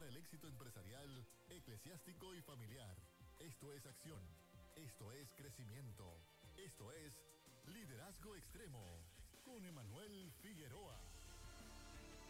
éxito empresarial, eclesiástico y familiar. Esto es acción. Esto es crecimiento. Esto es liderazgo extremo con Emanuel Figueroa.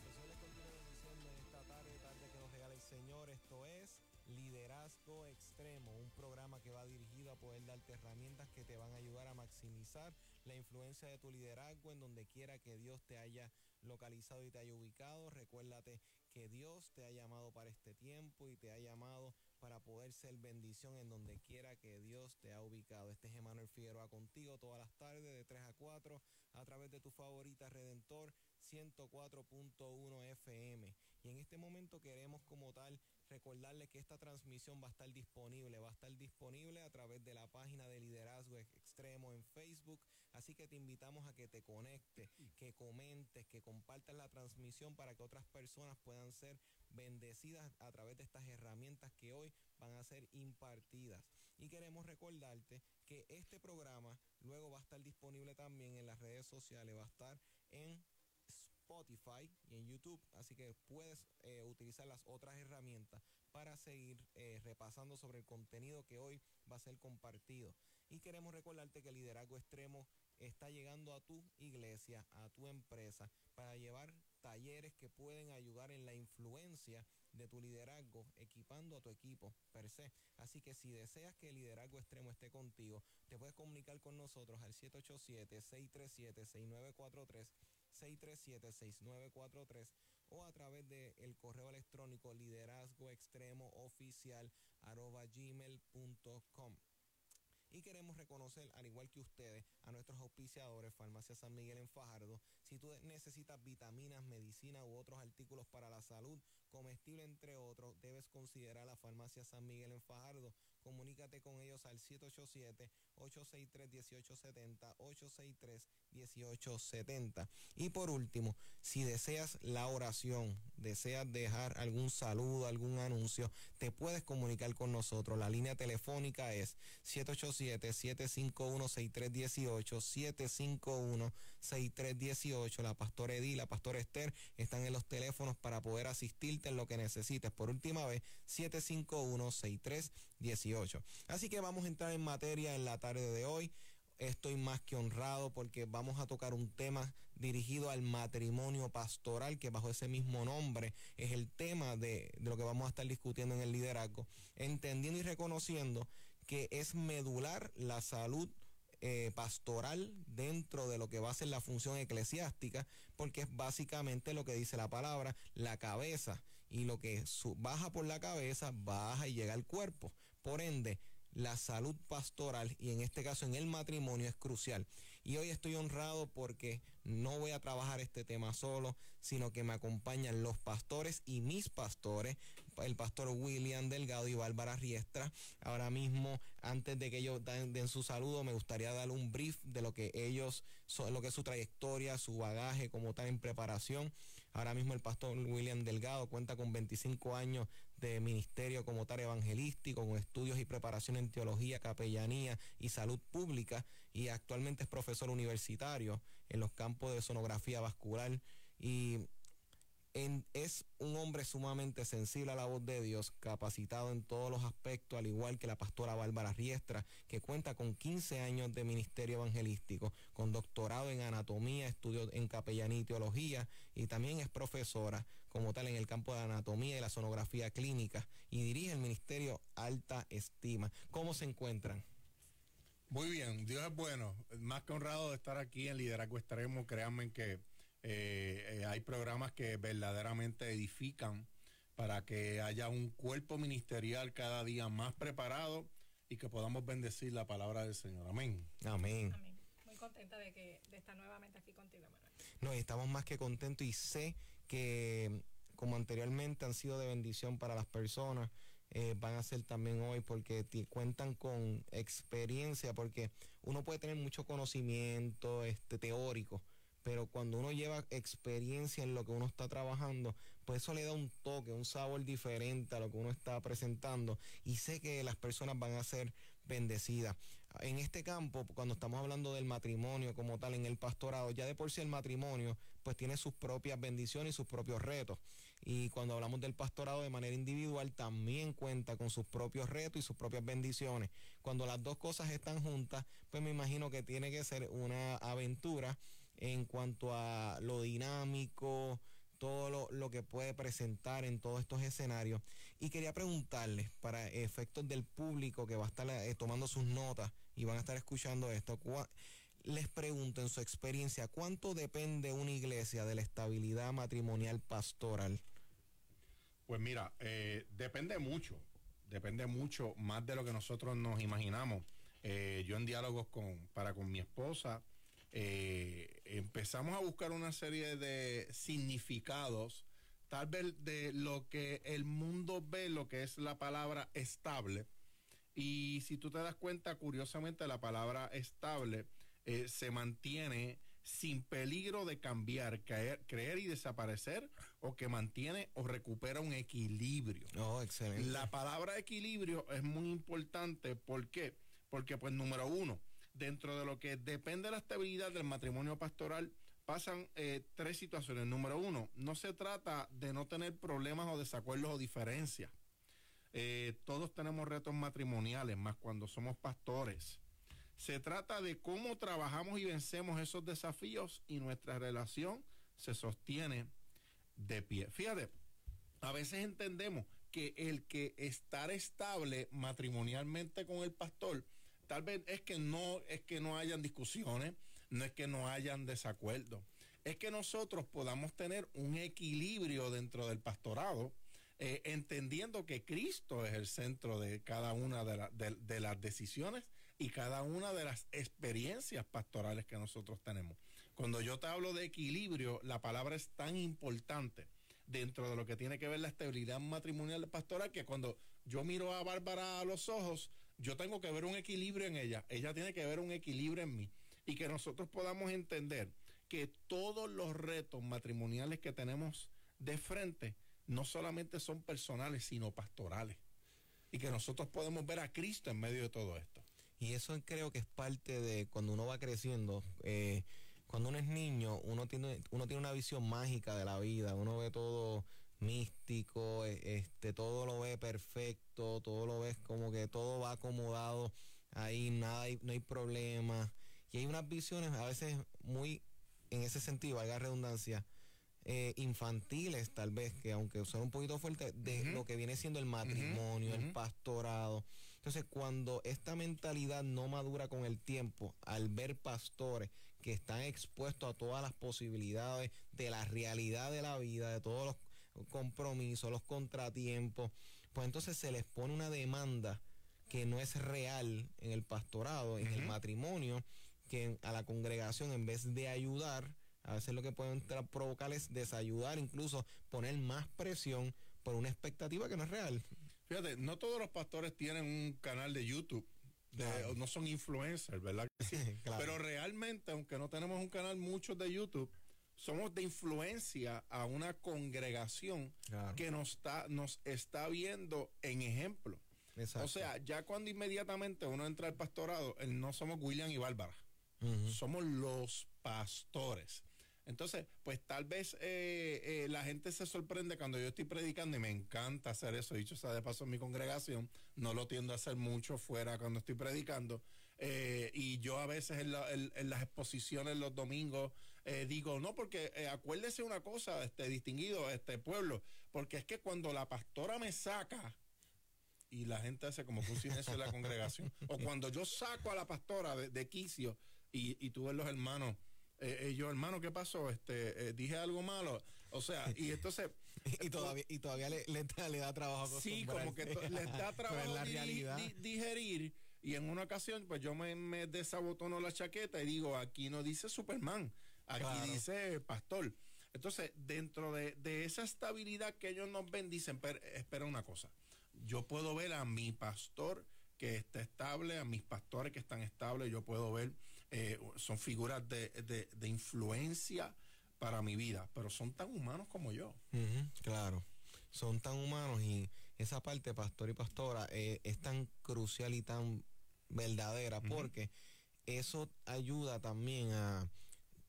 Le continúa diciendo esta tarde, tarde que nos regala el Señor. Esto es Liderazgo Extremo, un programa que va dirigido a poder darte herramientas que te van a ayudar a maximizar la influencia de tu liderazgo en donde quiera que Dios te haya localizado y te haya ubicado. Recuérdate que Dios te ha llamado para este tiempo y te ha llamado para poder ser bendición en donde quiera que Dios te ha ubicado. Este es Emanuel Figueroa contigo todas las tardes de 3 a 4 a través de tu favorita Redentor 104.1 FM. Y en este momento queremos como tal recordarle que esta transmisión va a estar disponible, va a estar disponible a través de la página de Liderazgo Extremo en Facebook. Así que te invitamos a que te conectes, que comentes, que compartas la transmisión para que otras personas puedan ser bendecidas a través de estas herramientas que hoy van a ser impartidas. Y queremos recordarte que este programa luego va a estar disponible también en las redes sociales, va a estar en Spotify y en YouTube, así que puedes eh, utilizar las otras herramientas para seguir eh, repasando sobre el contenido que hoy va a ser compartido. Y queremos recordarte que el liderazgo extremo está llegando a tu iglesia, a tu empresa, para llevar talleres que pueden ayudar en la influencia de tu liderazgo, equipando a tu equipo per se. Así que si deseas que el liderazgo extremo esté contigo, te puedes comunicar con nosotros al 787-637-6943. 637-6943 o a través del correo electrónico liderazgo extremo oficial gmail.com. Y queremos reconocer, al igual que ustedes, a nuestros auspiciadores, Farmacia San Miguel en Fajardo. Si tú necesitas vitaminas, medicina u otros artículos para la salud, comestible entre otros, debes considerar la Farmacia San Miguel en Fajardo. Comunícate con ellos al 787-863-1870, 863-1870. Y por último, si deseas la oración, deseas dejar algún saludo, algún anuncio, te puedes comunicar con nosotros. La línea telefónica es 787-751-6318, 751-6318. La pastora Edith, la pastora Esther están en los teléfonos para poder asistirte en lo que necesites. Por última vez, 751-6318. Así que vamos a entrar en materia en la tarde de hoy. Estoy más que honrado porque vamos a tocar un tema dirigido al matrimonio pastoral, que bajo ese mismo nombre es el tema de, lo que vamos a estar discutiendo en el liderazgo, entendiendo y reconociendo que es medular la salud eh, pastoral dentro de lo que va a ser la función eclesiástica, porque es básicamente lo que dice la palabra, la cabeza, y lo que baja por la cabeza, baja y llega al cuerpo. Por ende, la salud pastoral y en este caso en el matrimonio es crucial. Y hoy estoy honrado porque no voy a trabajar este tema solo, sino que me acompañan los pastores y mis pastores, el pastor William Delgado y Bárbara Riestra. Ahora mismo, antes de que ellos den, su saludo, me gustaría dar un brief de lo que ellos lo que es su trayectoria, su bagaje como tal en preparación. Ahora mismo el pastor William Delgado cuenta con 25 años de ministerio como tal evangelístico, con estudios y preparación en teología, capellanía y salud pública y actualmente es profesor universitario en los campos de sonografía vascular y es un hombre sumamente sensible a la voz de Dios, capacitado en todos los aspectos, al igual que la pastora Bárbara Riestra, que cuenta con 15 años de ministerio evangelístico, con doctorado en anatomía, estudios en capellanía y teología, y también es profesora como tal en el campo de anatomía y la sonografía clínica, y dirige el ministerio Alta Estima. ¿Cómo se encuentran? Muy bien, Dios es bueno. Más que honrado de estar aquí en Liderazgo Extremo, créanme que eh, eh, hay programas que verdaderamente edifican para que haya un cuerpo ministerial cada día más preparado y que podamos bendecir la palabra del Señor. Amén. Amén. Muy contenta de que de estar nuevamente aquí contigo, Manuel. No, estamos más que contentos y sé que como anteriormente han sido de bendición para las personas, eh, van a ser también hoy porque cuentan con experiencia, porque uno puede tener mucho conocimiento este, teórico, pero cuando uno lleva experiencia en lo que uno está trabajando, pues eso le da un toque, un sabor diferente a lo que uno está presentando y sé que las personas van a ser bendecida. En este campo, cuando estamos hablando del matrimonio como tal en el pastorado, ya de por sí el matrimonio pues tiene sus propias bendiciones y sus propios retos. Y cuando hablamos del pastorado de manera individual, también cuenta con sus propios retos y sus propias bendiciones. Cuando las dos cosas están juntas, pues me imagino que tiene que ser una aventura en cuanto a lo dinámico, todo lo, que puede presentar en todos estos escenarios. Y quería preguntarles, para efectos del público que va a estar eh, tomando sus notas y van a estar escuchando esto, les pregunto en su experiencia, ¿cuánto depende una iglesia de la estabilidad matrimonial pastoral? Pues mira, eh, depende mucho, depende mucho más de lo que nosotros nos imaginamos. Eh, yo en diálogos con, para con mi esposa, eh, empezamos a buscar una serie de significados, tal vez de lo que el mundo ve, lo que es la palabra estable. Y si tú te das cuenta, curiosamente, la palabra estable eh, se mantiene sin peligro de cambiar, caer, creer y desaparecer, o que mantiene o recupera un equilibrio. Oh, excelente. La palabra equilibrio es muy importante. ¿Por qué? Porque, pues, número uno, dentro de lo que depende de la estabilidad del matrimonio pastoral, pasan eh, tres situaciones. Número uno, no se trata de no tener problemas o desacuerdos o diferencias. Eh, todos tenemos retos matrimoniales, más cuando somos pastores. Se trata de cómo trabajamos y vencemos esos desafíos y nuestra relación se sostiene de pie. Fíjate, a veces entendemos que el que estar estable matrimonialmente con el pastor Tal vez es que no es que no hayan discusiones, no es que no hayan desacuerdos, es que nosotros podamos tener un equilibrio dentro del pastorado, eh, entendiendo que Cristo es el centro de cada una de, las decisiones y cada una de las experiencias pastorales que nosotros tenemos. Cuando yo te hablo de equilibrio, la palabra es tan importante dentro de lo que tiene que ver la estabilidad matrimonial pastoral que cuando yo miro a Bárbara a los ojos, yo tengo que ver un equilibrio en ella, ella tiene que ver un equilibrio en mí y que nosotros podamos entender que todos los retos matrimoniales que tenemos de frente no solamente son personales, sino pastorales. Y que nosotros podemos ver a Cristo en medio de todo esto. Y eso creo que es parte de cuando uno va creciendo. Eh, cuando uno es niño, uno tiene, uno tiene una visión mágica de la vida. Uno ve todo místico, e, este, todo lo ve perfecto, todo lo ves como que todo va acomodado, ahí nada, no hay problema. Y hay unas visiones a veces muy, en ese sentido, valga redundancia, eh, infantiles tal vez, que aunque son un poquito fuertes, de lo que viene siendo el matrimonio, el pastorado. Entonces, cuando esta mentalidad no madura con el tiempo, al ver pastores que están expuestos a todas las posibilidades de la realidad de la vida, de todos los compromisos, los contratiempos, pues entonces se les pone una demanda que no es real en el pastorado, en el matrimonio, que a la congregación en vez de ayudar, a veces lo que pueden provocar es desayudar, incluso poner más presión por una expectativa que no es real. Fíjate, no todos los pastores tienen un canal de YouTube. No son influencers, ¿verdad? Pero realmente, aunque no tenemos un canal mucho de YouTube, somos de influencia a una congregación que nos está, nos está viendo en ejemplo. O sea, ya cuando inmediatamente uno entra al pastorado, no somos William y Bárbara, somos los pastores. Entonces, pues tal vez eh, eh, la gente se sorprende cuando yo estoy predicando y me encanta hacer eso. Dicho sea de paso en mi congregación, no lo tiendo a hacer mucho fuera cuando estoy predicando. Eh, y yo a veces en, las exposiciones los domingos digo, no, porque acuérdese una cosa, este distinguido, este pueblo, porque es que cuando la pastora me saca, y la gente hace como que un silencio en la congregación, o cuando yo saco a la pastora de, quicio y, y tú ves los hermanos eh, eh, yo, hermano, ¿qué pasó? Este, eh, dije algo malo. O sea, y entonces... y todavía, y todavía le, le, da trabajo. Sí, como que le da trabajo digerir. Y en una ocasión, pues yo me, me desabotono la chaqueta y digo, aquí no dice Superman, aquí dice pastor. Entonces, dentro de, de, esa estabilidad que ellos nos ven, dicen, espera una cosa, yo puedo ver a mi pastor que está estable, a mis pastores que están estables, yo puedo ver eh, son figuras de, de, influencia para mi vida, pero son tan humanos como yo. claro, son tan humanos y esa parte, pastor y pastora, eh, es tan crucial y tan verdadera, porque eso ayuda también a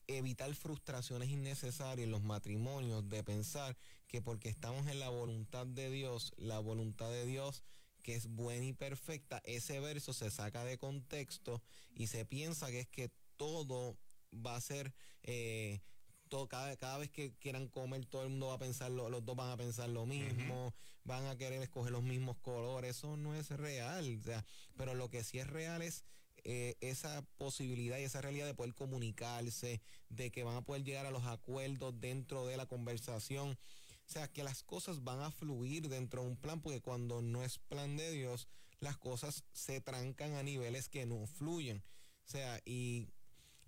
evitar frustraciones innecesarias en los matrimonios de pensar que porque estamos en la voluntad de Dios, la voluntad de Dios que es buena y perfecta, ese verso se saca de contexto y se piensa que es que todo va a ser, eh, todo, cada, cada, vez que quieran comer, todo el mundo va a pensar, los dos van a pensar lo mismo, van a querer escoger los mismos colores, eso no es real, o sea, pero lo que sí es real es eh, esa posibilidad y esa realidad de poder comunicarse, de que van a poder llegar a los acuerdos dentro de la conversación. O sea, que las cosas van a fluir dentro de un plan, porque cuando no es plan de Dios, las cosas se trancan a niveles que no fluyen. O sea, y,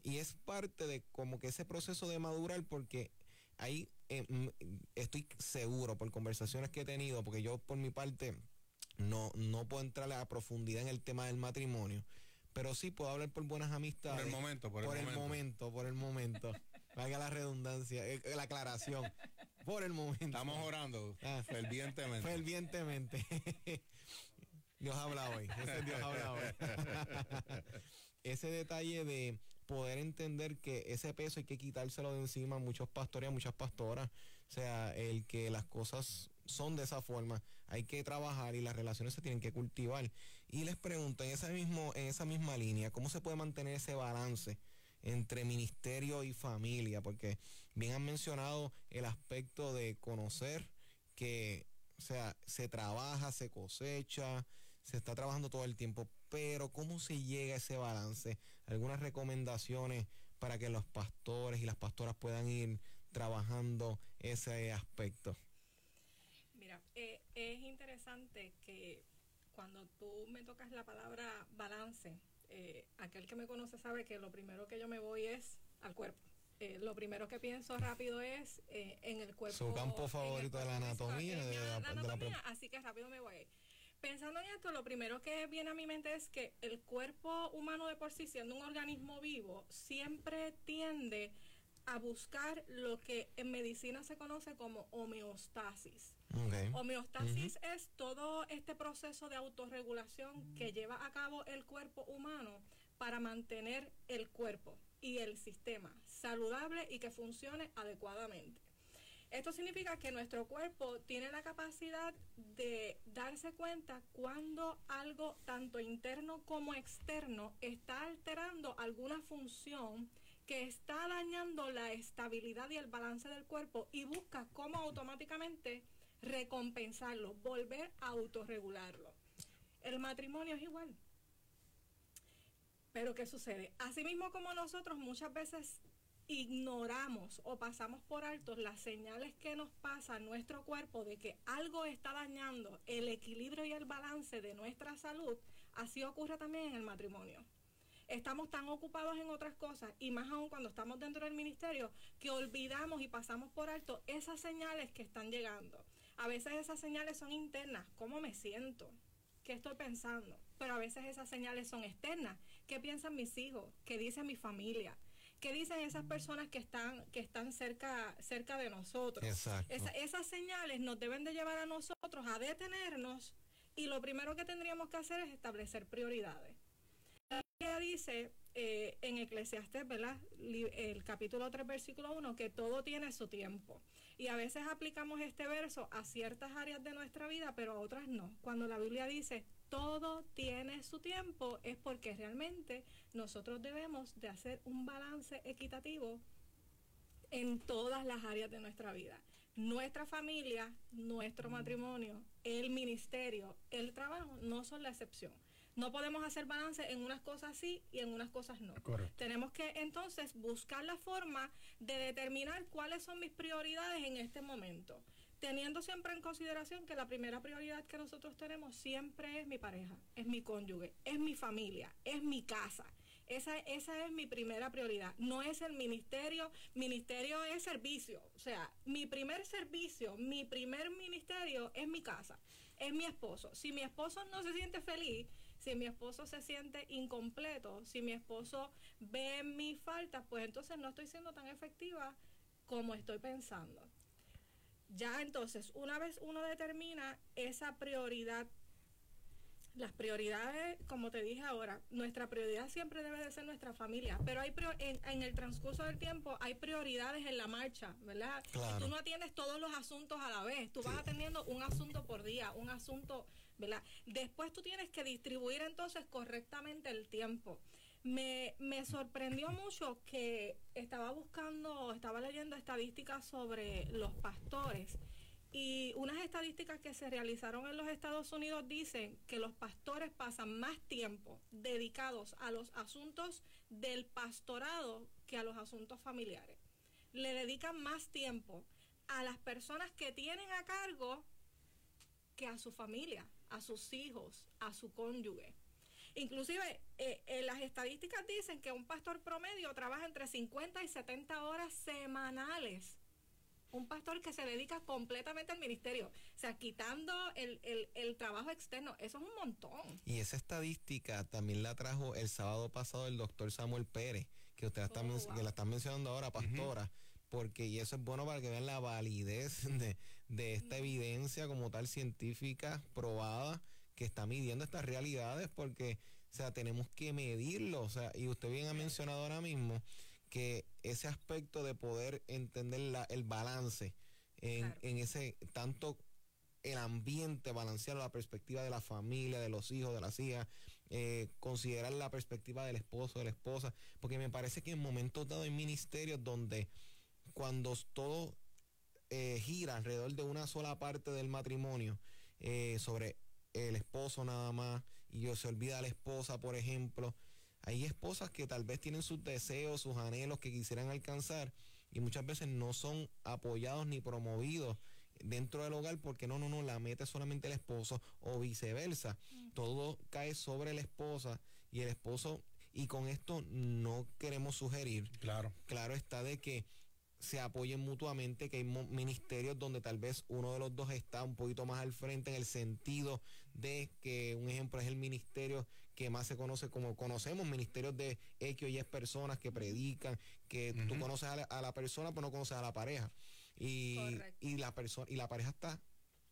y es parte de como que ese proceso de madurar, porque ahí eh, estoy seguro por conversaciones que he tenido, porque yo por mi parte no, no puedo entrar a profundidad en el tema del matrimonio, pero sí puedo hablar por buenas amistades. Por el momento, por el por momento. el momento, por el momento. Valga la redundancia, eh, la aclaración. Por el momento. Estamos orando Ah. fervientemente. Fervientemente. Dios habla hoy. Ese es Dios habla hoy. ese detalle de poder entender que ese peso hay que quitárselo de encima a muchos pastores y a muchas pastoras. O sea, el que las cosas son de esa forma, hay que trabajar y las relaciones se tienen que cultivar. Y les pregunto, en esa, mismo, en esa misma línea, ¿cómo se puede mantener ese balance entre ministerio y familia? Porque bien han mencionado el aspecto de conocer que, o sea, se trabaja, se cosecha, se está trabajando todo el tiempo, pero ¿cómo se llega a ese balance? Algunas recomendaciones para que los pastores y las pastoras puedan ir trabajando ese aspecto. Mira, eh, es interesante que cuando tú me tocas la palabra balance, eh, aquel que me conoce sabe que lo primero que yo me voy es al cuerpo. Eh, lo primero que pienso rápido es eh, en el cuerpo. Su campo favorito de la anatomía, en de la- la- la de la anatomía, pre- así que rápido me voy. Pensando en esto, lo primero que viene a mi mente es que el cuerpo humano de por sí, siendo un organismo vivo, siempre tiende a buscar lo que en medicina se conoce como homeostasis. Ok. Homeostasis es todo este proceso de autorregulación que lleva a cabo el cuerpo humano para mantener el cuerpo y el sistema saludable y que funcione adecuadamente. Esto significa que nuestro cuerpo tiene la capacidad de darse cuenta cuando algo tanto interno como externo está alterando alguna función que está dañando la estabilidad y el balance del cuerpo y busca cómo automáticamente recompensarlo, volver a autorregularlo. El matrimonio es igual. Pero ¿qué sucede? Asimismo como nosotros muchas veces ignoramos o pasamos por alto las señales que nos pasa nuestro cuerpo de que algo está dañando el equilibrio y el balance de nuestra salud, así ocurre también en el matrimonio. Estamos tan ocupados en otras cosas y más aún cuando estamos dentro del ministerio que olvidamos y pasamos por alto esas señales que están llegando. A veces esas señales son internas, ¿cómo me siento? ¿Qué estoy pensando? Pero a veces esas señales son externas. ¿Qué piensan mis hijos? ¿Qué dice mi familia? ¿Qué dicen esas personas que están, que están cerca, cerca de nosotros? Exacto. Esa- esas señales nos deben de llevar a nosotros a detenernos y lo primero que tendríamos que hacer es establecer prioridades. La Biblia dice eh, en Eclesiastés, ¿verdad? El capítulo 3, versículo 1, que todo tiene su tiempo. Y a veces aplicamos este verso a ciertas áreas de nuestra vida, pero a otras no. Cuando la Biblia dice todo tiene su tiempo, es porque realmente nosotros debemos de hacer un balance equitativo en todas las áreas de nuestra vida. Nuestra familia, nuestro matrimonio, el ministerio, el trabajo no son la excepción. No podemos hacer balance en unas cosas sí y en unas cosas no. Correcto. Tenemos que entonces buscar la forma de determinar cuáles son mis prioridades en este momento, teniendo siempre en consideración que la primera prioridad que nosotros tenemos siempre es mi pareja, es mi cónyuge, es mi familia, es mi casa. Esa, esa es mi primera prioridad. No es el ministerio. Ministerio es servicio. O sea, mi primer servicio, mi primer ministerio es mi casa. Es mi esposo. Si mi esposo no se siente feliz, si mi esposo se siente incompleto, si mi esposo ve mis faltas, pues entonces no estoy siendo tan efectiva como estoy pensando. Ya entonces, una vez uno determina esa prioridad Las prioridades, como te dije ahora, nuestra prioridad siempre debe de ser nuestra familia, pero hay en, en, el transcurso del tiempo hay prioridades en la marcha, ¿verdad? Claro. Tú no atiendes todos los asuntos a la vez, tú vas atendiendo un asunto por día, un asunto, Después tú tienes que distribuir entonces correctamente el tiempo. Me, me sorprendió mucho que estaba buscando, estaba leyendo estadísticas sobre los pastores y unas estadísticas que se realizaron en los Estados Unidos dicen que los pastores pasan más tiempo dedicados a los asuntos del pastorado que a los asuntos familiares. Le dedican más tiempo a las personas que tienen a cargo que a su familia, a sus hijos, a su cónyuge. Inclusive eh, eh, las estadísticas dicen que un pastor promedio trabaja entre 50 y 70 horas semanales un pastor que se dedica completamente al ministerio, o sea, quitando el, el, trabajo externo, eso es un montón. Y esa estadística también la trajo el sábado pasado el doctor Samuel Pérez, que usted está oh, que la están mencionando ahora, pastora. Porque, y eso es bueno para que vean la validez de, de esta evidencia como tal científica probada que está midiendo estas realidades, porque, o sea, tenemos que medirlo, o sea, y usted bien ha mencionado ahora mismo, que ese aspecto de poder entender la, el balance en, en, ese tanto el ambiente balancear la perspectiva de la familia, de los hijos, de las hijas, eh, considerar la perspectiva del esposo, de la esposa, porque me parece que en momentos dados en ministerios donde cuando todo eh, gira alrededor de una sola parte del matrimonio, eh, sobre el esposo nada más, y yo se olvida a la esposa, por ejemplo, hay esposas que tal vez tienen sus deseos, sus anhelos que quisieran alcanzar y muchas veces no son apoyados ni promovidos dentro del hogar porque no, no, no, la mete solamente el esposo o viceversa. Todo cae sobre la esposa y el esposo, y con esto no queremos sugerir. Claro. Claro está de que se apoyen mutuamente, que hay ministerios donde tal vez uno de los dos está un poquito más al frente en el sentido de que un ejemplo es el ministerio que más se conoce como conocemos, ministerios de X y es personas que predican, que tú conoces a la, persona, pero no conoces a la pareja. Y, y la persona y la pareja está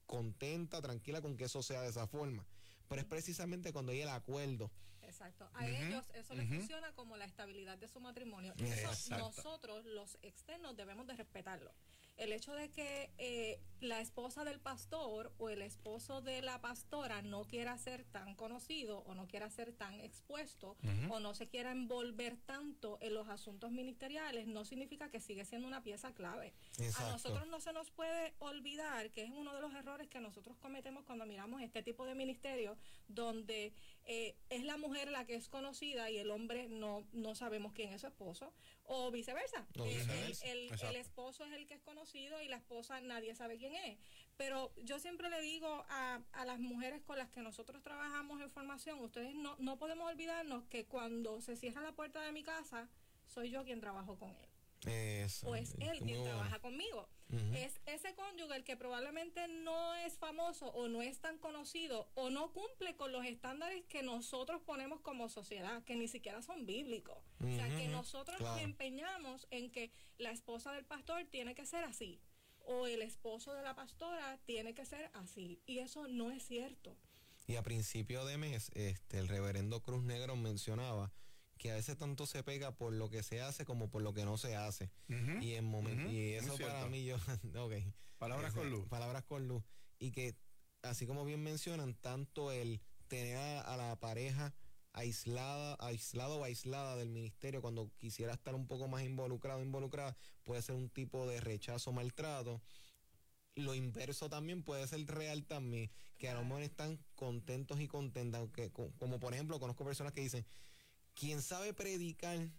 contenta, tranquila con que eso sea de esa forma. Pero es precisamente cuando hay el acuerdo Exacto. A ellos eso les funciona como la estabilidad de su matrimonio. Eso nosotros, los externos, debemos de respetarlo el hecho de que eh, la esposa del pastor o el esposo de la pastora no quiera ser tan conocido o no quiera ser tan expuesto o no se quiera envolver tanto en los asuntos ministeriales, no significa que sigue siendo una pieza clave. A nosotros no se nos puede olvidar que es uno de los errores que nosotros cometemos cuando miramos este tipo de ministerio donde eh, es la mujer la que es conocida y el hombre no, no sabemos quién es su esposo o viceversa. El, el, esposo es el que es conocido y la esposa nadie sabe quién es. Pero yo siempre le digo a, a las mujeres con las que nosotros trabajamos en formación, ustedes no, no podemos olvidarnos que cuando se cierra la puerta de mi casa, soy yo quien trabajo con él. O es él quien trabaja conmigo. Es ese cónyuge el que probablemente no es famoso o no es tan conocido o no cumple con los estándares que nosotros ponemos como sociedad, que ni siquiera son bíblicos. O sea, que nosotros nos empeñamos en que la esposa del pastor tiene que ser así o el esposo de la pastora tiene que ser así. Y eso no es cierto. Y a principio de mes, este, el reverendo Cruz Negro mencionaba que a veces tanto se pega por lo que se hace como por lo que no se hace. Y en momento, y eso para mí yo, ok. Palabras con luz. Palabras con luz. Y que, así como bien mencionan, tanto el tener a, la pareja aislada, aislado o aislada del ministerio cuando quisiera estar un poco más involucrado, involucrada, puede ser un tipo de rechazo, maltrato. Lo inverso también puede ser real también, que a lo mejor están contentos y contentas, aunque, como por ejemplo conozco personas que dicen, quien sabe predicar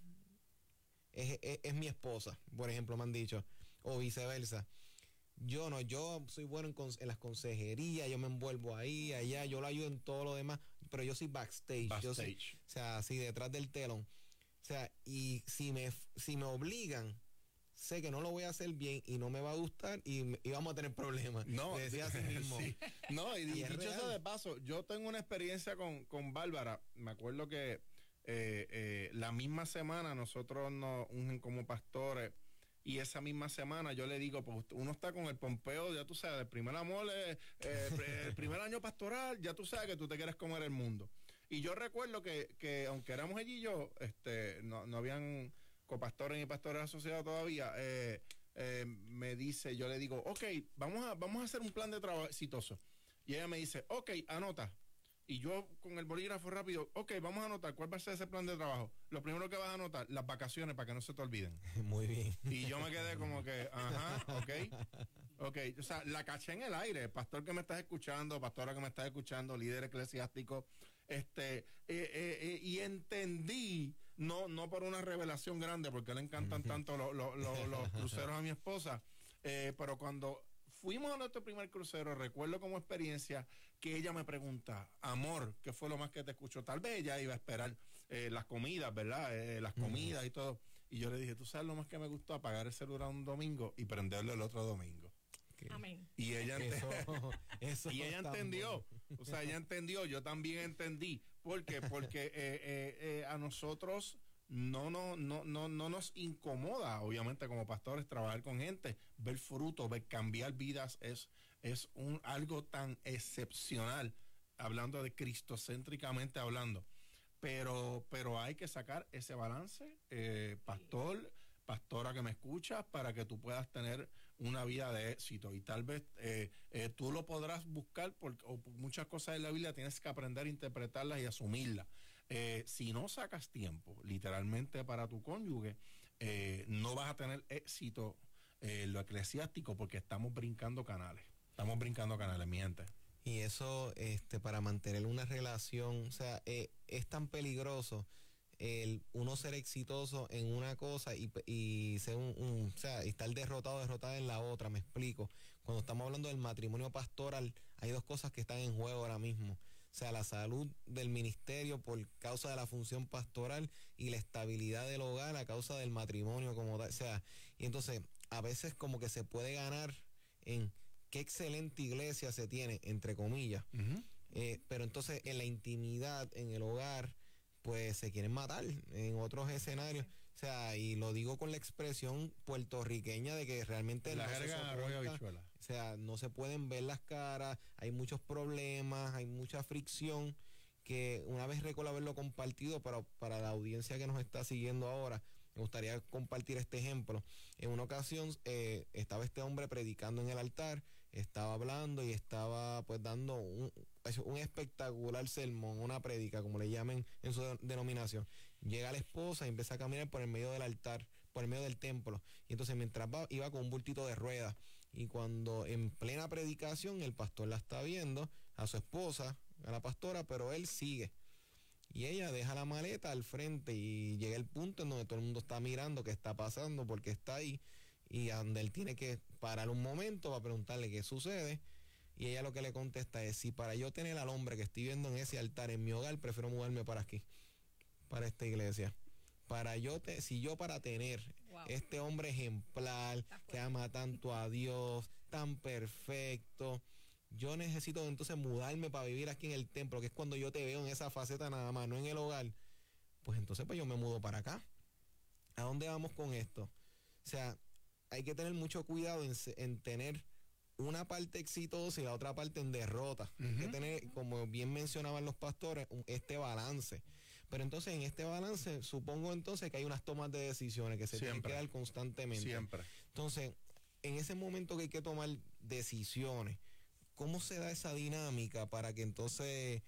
es, mi esposa, por ejemplo, me han dicho, o viceversa. Yo no, yo soy bueno en, las consejerías, yo me envuelvo ahí, allá, yo lo ayudo en todo lo demás, pero yo soy backstage. backstage. o sea, así detrás del telón. O sea, y si me, si me obligan, sé que no lo voy a hacer bien y no me va a gustar y, vamos a tener problemas. No, decía mismo. No, y, dicho eso de paso, yo tengo una experiencia con, con Bárbara. Me acuerdo que eh, eh, la misma semana nosotros nos ungen como pastores y esa misma semana yo le digo, pues uno está con el pompeo, ya tú sabes, el primer amor, eh, el primer año pastoral, ya tú sabes que tú te quieres comer el mundo. Y yo recuerdo que, que aunque éramos allí y yo, este, no, no habían copastores ni pastores asociados todavía, me dice, yo le digo, ok, vamos a, vamos a hacer un plan de trabajo exitoso. Y ella me dice, ok, anota. Y yo con el bolígrafo rápido, ok, vamos a anotar cuál va a ser ese plan de trabajo. Lo primero que vas a anotar, las vacaciones para que no se te olviden. Muy bien. Y yo me quedé como que, ajá, ok. Ok, o sea, la caché en el aire. Pastor que me estás escuchando, pastora que me estás escuchando, líder eclesiástico, este, eh, eh, eh, y entendí, no, no por una revelación grande, porque le encantan tanto los cruceros a mi esposa, pero cuando fuimos a nuestro primer crucero, recuerdo como experiencia que ella me pregunta, amor, ¿qué fue lo más que te escuchó? Tal vez ella iba a esperar eh, las comidas, ¿verdad? Eh, las comidas y todo. Y yo le dije, ¿tú sabes lo más que me gustó? Apagar el celular un domingo y prenderlo el otro domingo. Amén. Y ella, y ella entendió. O sea, ella entendió, yo también entendí. ¿Por qué? Porque eh, a nosotros no, no, no, no, no nos incomoda, obviamente, como pastores, trabajar con gente, ver frutos, ver cambiar vidas es, es un, algo tan excepcional, hablando de cristocéntricamente hablando. Pero, pero hay que sacar ese balance, eh, pastor, pastora que me escuchas, para que tú puedas tener una vida de éxito. Y tal vez eh, eh, tú lo podrás buscar, porque muchas cosas de la Biblia tienes que aprender a interpretarlas y asumirlas. Eh, si no sacas tiempo literalmente para tu cónyuge, eh, no vas a tener éxito en lo eclesiástico porque estamos brincando canales. Estamos brincando canales, miente. Y eso, este, para mantener una relación, o sea, eh, es tan peligroso el uno ser exitoso en una cosa y, y ser un, o sea, estar derrotado, derrotado en la otra, me explico. Cuando estamos hablando del matrimonio pastoral, hay dos cosas que están en juego ahora mismo sea, la salud del ministerio por causa de la función pastoral y la estabilidad del hogar a causa del matrimonio como tal. O sea, y entonces a veces como que se puede ganar en qué excelente iglesia se tiene, entre comillas. Eh, pero entonces en la intimidad, en el hogar, pues se quieren matar en otros escenarios. O sea, y lo digo con la expresión puertorriqueña de que realmente... La jerga O sea, no se pueden ver las caras, hay muchos problemas, hay mucha fricción, que una vez recuerdo haberlo compartido para, para la audiencia que nos está siguiendo ahora, me gustaría compartir este ejemplo. En una ocasión eh, estaba este hombre predicando en el altar, estaba hablando y estaba pues dando un, un espectacular sermón, una prédica, como le llamen en su denominación. Llega la esposa y empieza a caminar por el medio del altar, por el medio del templo. Y entonces mientras va, iba con un bultito de ruedas. Y cuando en plena predicación el pastor la está viendo, a su esposa, a la pastora, pero él sigue. Y ella deja la maleta al frente y llega el punto en donde todo el mundo está mirando qué está pasando, porque está ahí. Y donde él tiene que parar un momento para preguntarle qué sucede. Y ella lo que le contesta es, si para yo tener al hombre que estoy viendo en ese altar en mi hogar, prefiero mudarme para aquí para esta iglesia. Para yo, te, si yo para tener este hombre ejemplar que ama tanto a Dios, tan perfecto, yo necesito entonces mudarme para vivir aquí en el templo, que es cuando yo te veo en esa faceta nada más, no en el hogar. Pues entonces pues yo me mudo para acá. ¿A dónde vamos con esto? O sea, hay que tener mucho cuidado en, tener una parte exitosa y la otra parte en derrota. Hay que tener, como bien mencionaban los pastores, este balance. Pero entonces en este balance supongo entonces que hay unas tomas de decisiones que se tienen que dar constantemente. Siempre. Entonces, en ese momento que hay que tomar decisiones, ¿cómo se da esa dinámica para que entonces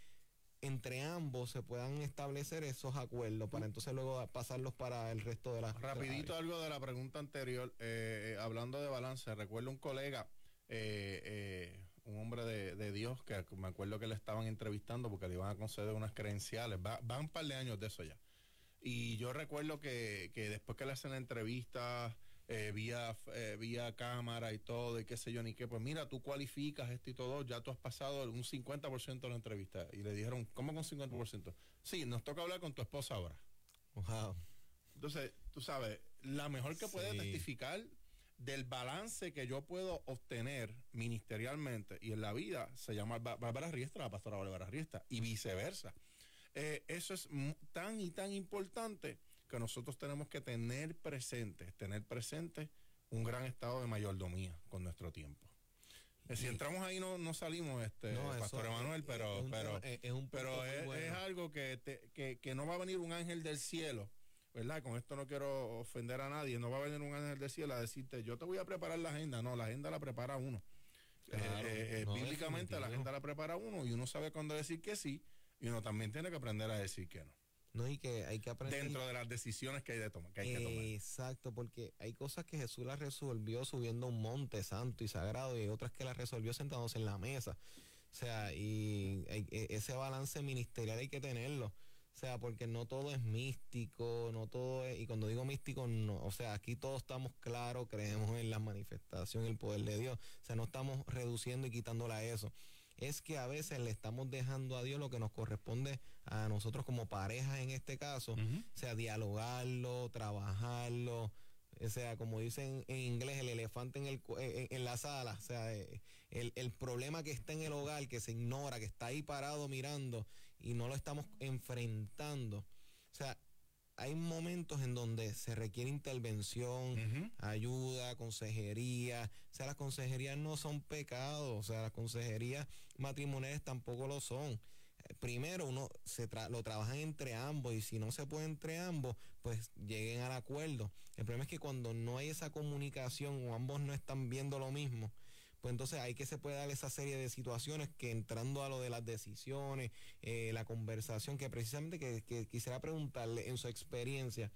entre ambos se puedan establecer esos acuerdos para entonces luego pasarlos para el resto de las... Rapidito algo de la pregunta anterior, eh, eh, hablando de balance, recuerdo un colega, eh, un hombre de, Dios que me acuerdo que le estaban entrevistando porque le iban a conceder unas credenciales. Va, van un par de años de eso ya. Y yo recuerdo que, después que le hacen la entrevista eh, vía, eh, vía cámara y todo, y qué sé yo, ni qué, pues mira, tú cualificas esto y todo, ya tú has pasado un 50% de la entrevista. Y le dijeron, ¿cómo con 50%? Sí, nos toca hablar con tu esposa ahora. Wow. Entonces, tú sabes, la mejor que puede testificar del balance que yo puedo obtener ministerialmente y en la vida se llama Bárbara Riestra, la pastora Bárbara Riestra, y viceversa. Eh, eso es tan y tan importante que nosotros tenemos que tener presente, tener presente un gran estado de mayordomía con nuestro tiempo. Eh, Si entramos ahí no, no salimos, este, No, Pastor Emanuel, es- pero, es un pero, es- un pero es, bueno. es algo que, te- que, que no va a venir un ángel del cielo, ¿verdad? Con esto no quiero ofender a nadie, no va a venir un ángel del cielo a decirte, yo te voy a preparar la agenda, no, la agenda la prepara uno. Claro, Eh, eh, no, bíblicamente la agenda la prepara uno y uno sabe cuándo decir que sí y uno también tiene que aprender a decir que no. No, y que hay que aprender. Dentro de las decisiones que hay, de tomar, que, hay que tomar. Exacto, porque hay cosas que Jesús las resolvió subiendo un monte santo y sagrado y hay otras que las resolvió sentándose en la mesa. O sea, y hay- e- ese balance ministerial hay que tenerlo. O sea, porque no todo es místico, no todo es, y cuando digo místico, no, o sea, aquí todos estamos claros, creemos en la manifestación, el poder de Dios. O sea, no estamos reduciendo y quitándole a eso. Es que a veces le estamos dejando a Dios lo que nos corresponde a nosotros como pareja en este caso, o sea, dialogarlo, trabajarlo, o sea, como dicen en inglés, el elefante en, el, en la sala, o sea, eh, el, el problema que está en el hogar, que se ignora, que está ahí parado mirando y no lo estamos enfrentando. O sea, hay momentos en donde se requiere intervención, ayuda, consejería. O sea, las consejerías no son pecados, o sea, las consejerías matrimoniales tampoco lo son. Eh, Primero, uno se tra- lo trabajan entre ambos y si no se puede entre ambos, pues lleguen al acuerdo. El problema es que cuando no hay esa comunicación o ambos no están viendo lo mismo, pues entonces hay que se puede dar esa serie de situaciones que entrando a lo de las decisiones, eh, la conversación, que precisamente que, quisiera preguntarle en su experiencia,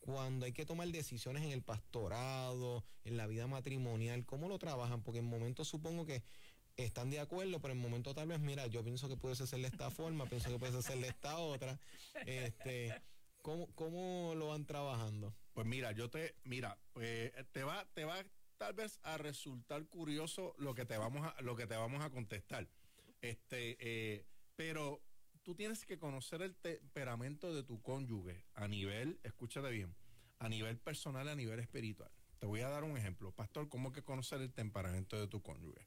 cuando hay que tomar decisiones en el pastorado, en la vida matrimonial, ¿cómo lo trabajan? Porque en momentos supongo que están de acuerdo, pero en momentos tal vez, mira, yo pienso que puede ser de esta forma, pienso que puede ser de esta otra. Este, ¿cómo, ¿Cómo lo van trabajando? Pues mira, yo te, mira, pues, te va, te va tal vez a resultar curioso lo que te vamos a, lo que te vamos a contestar. Este, eh, pero tú tienes que conocer el temperamento de tu cónyuge a nivel, escúchate bien, a nivel personal, a nivel espiritual. Te voy a dar un ejemplo, pastor, ¿cómo que conocer el temperamento de tu cónyuge?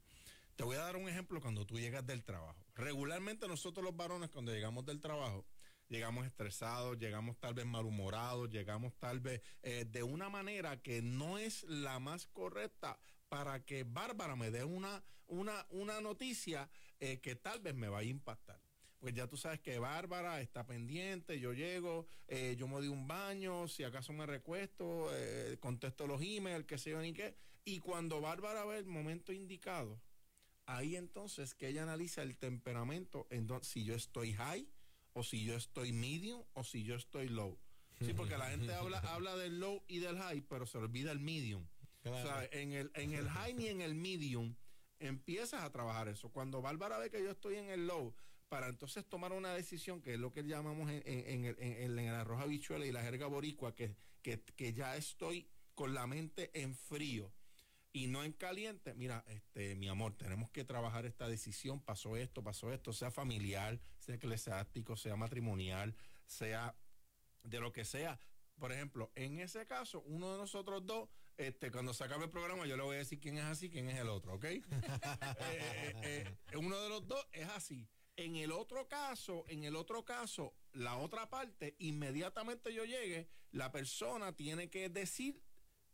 Te voy a dar un ejemplo cuando tú llegas del trabajo. Regularmente nosotros los varones cuando llegamos del trabajo, llegamos estresados, llegamos tal vez malhumorados, llegamos tal vez eh, de una manera que no es la más correcta para que Bárbara me dé una, una, una noticia eh, que tal vez me vaya a impactar. Pues ya tú sabes que Bárbara está pendiente, yo llego, eh, yo me doy un baño, si acaso me recuesto, eh, contesto los emails, qué sé yo ni qué. Y cuando Bárbara ve el momento indicado, ahí entonces que ella analiza el temperamento, si yo estoy high, o si yo estoy medium, o si yo estoy low. Sí, porque la gente habla, habla del low y del high, pero se olvida el medium. Claro. O sea, en el, en el high ni en el medium empiezas a trabajar eso. Cuando Bárbara ve que yo estoy en el low, para entonces tomar una decisión, que es lo que llamamos en, en, en el, en, en el arroz habichuela y la jerga boricua, que, que, que ya estoy con la mente en frío y no en caliente. Mira, este, mi amor, tenemos que trabajar esta decisión. Pasó esto, pasó esto, sea familiar, sea eclesiástico, sea matrimonial, sea de lo que sea. Por ejemplo, en ese caso, uno de nosotros dos, este, cuando se acabe el programa, yo le voy a decir quién es así, quién es el otro, ¿ok? Eh, eh, eh, uno de los dos es así. En el otro caso, en el otro caso, la otra parte, inmediatamente yo llegue, la persona tiene que decir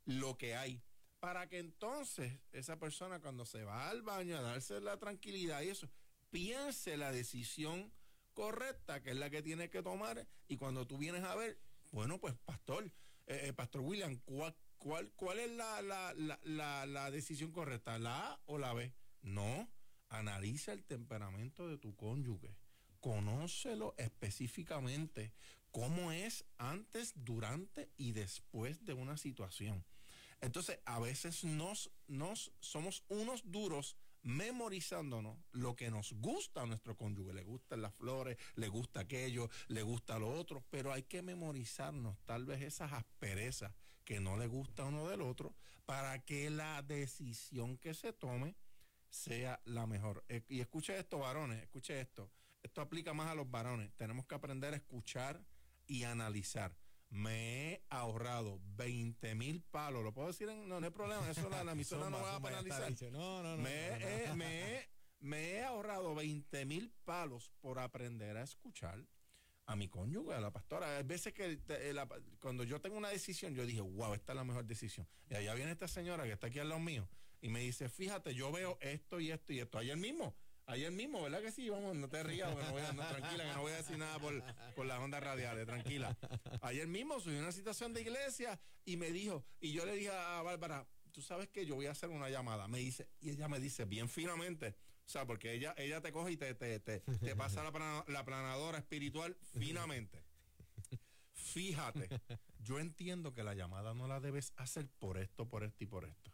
lo que hay. Para que entonces esa persona cuando se va al baño a darse la tranquilidad y eso, piense la decisión correcta, que es la que tiene que tomar, y cuando tú vienes a ver, bueno, pues pastor, eh, eh, pastor William, ¿cuál, cuál, cuál es la, la, la, la, decisión correcta? ¿La A o la B? No, analiza el temperamento de tu cónyuge, conócelo específicamente, cómo es antes, durante y después de una situación. Entonces, a veces nos, nos somos unos duros memorizándonos lo que nos gusta a nuestro cónyuge. Le gustan las flores, le gusta aquello, le gusta lo otro, pero hay que memorizarnos tal vez esas asperezas que no le gusta a uno del otro para que la decisión que se tome sea la mejor. Eh, Y escuche esto, varones, escuche esto. Esto aplica más a los varones. Tenemos que aprender a escuchar y analizar. Me he ahorrado 20 mil palos. ¿Lo puedo decir? En, no, no hay problema. Eso la, la emisora no va a penalizar. No, no, no. Me, no, no. he- me he- me he ahorrado 20 mil palos por aprender a escuchar, a mi cónyuge, a la pastora. Hay veces que eh, cuando yo tengo una decisión, yo dije, wow, esta es la mejor decisión. Y allá viene esta señora que está aquí al lado mío y me dice, fíjate, yo veo esto y esto y esto. Ayer mismo, ayer mismo, ¿verdad que sí? Vamos, no te rías, no voy a, tranquila, que no voy a decir nada por, por las ondas radiales, tranquila. Ayer mismo subí una situación de iglesia y me dijo, y yo le dije a Bárbara, tú sabes que yo voy a hacer una llamada. Me dice, y ella me dice bien finamente, o sea, porque ella, ella te coge y te, te, te, te pasa la, la planadora espiritual finamente. Fíjate, yo entiendo que la llamada no la debes hacer por esto, por esto y por esto.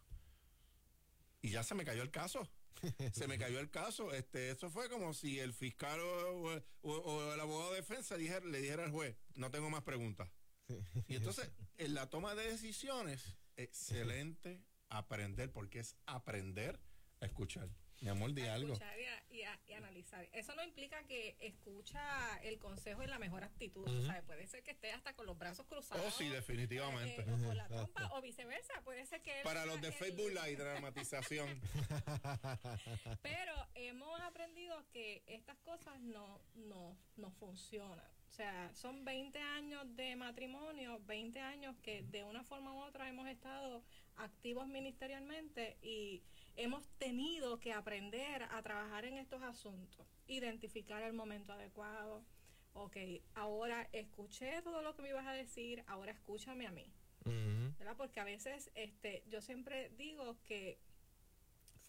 Y ya se me cayó el caso. Se me cayó el caso. Este, eso fue como si el fiscal o, el abogado de defensa le dijera al juez, no tengo más preguntas. Y entonces, en la toma de decisiones, excelente aprender, porque es aprender a escuchar. Mi amor, di algo. Escuchar y, analizar. Eso no implica que escucha el consejo en la mejor actitud. puede ser que esté hasta con los brazos cruzados. Oh, sí, definitivamente. Eh, o con la trompa, o viceversa. Puede ser que. Para los de Facebook Live, dramatización. Pero hemos aprendido que estas cosas no, no, no funcionan. O sea, son 20 años de matrimonio, 20 años que de una forma u otra hemos estado activos ministerialmente y hemos tenido que aprender a trabajar en estos asuntos, identificar el momento adecuado. Ok, ahora escuché todo lo que me ibas a decir, ahora escúchame a mí. ¿Verdad? Porque a veces este, yo siempre digo que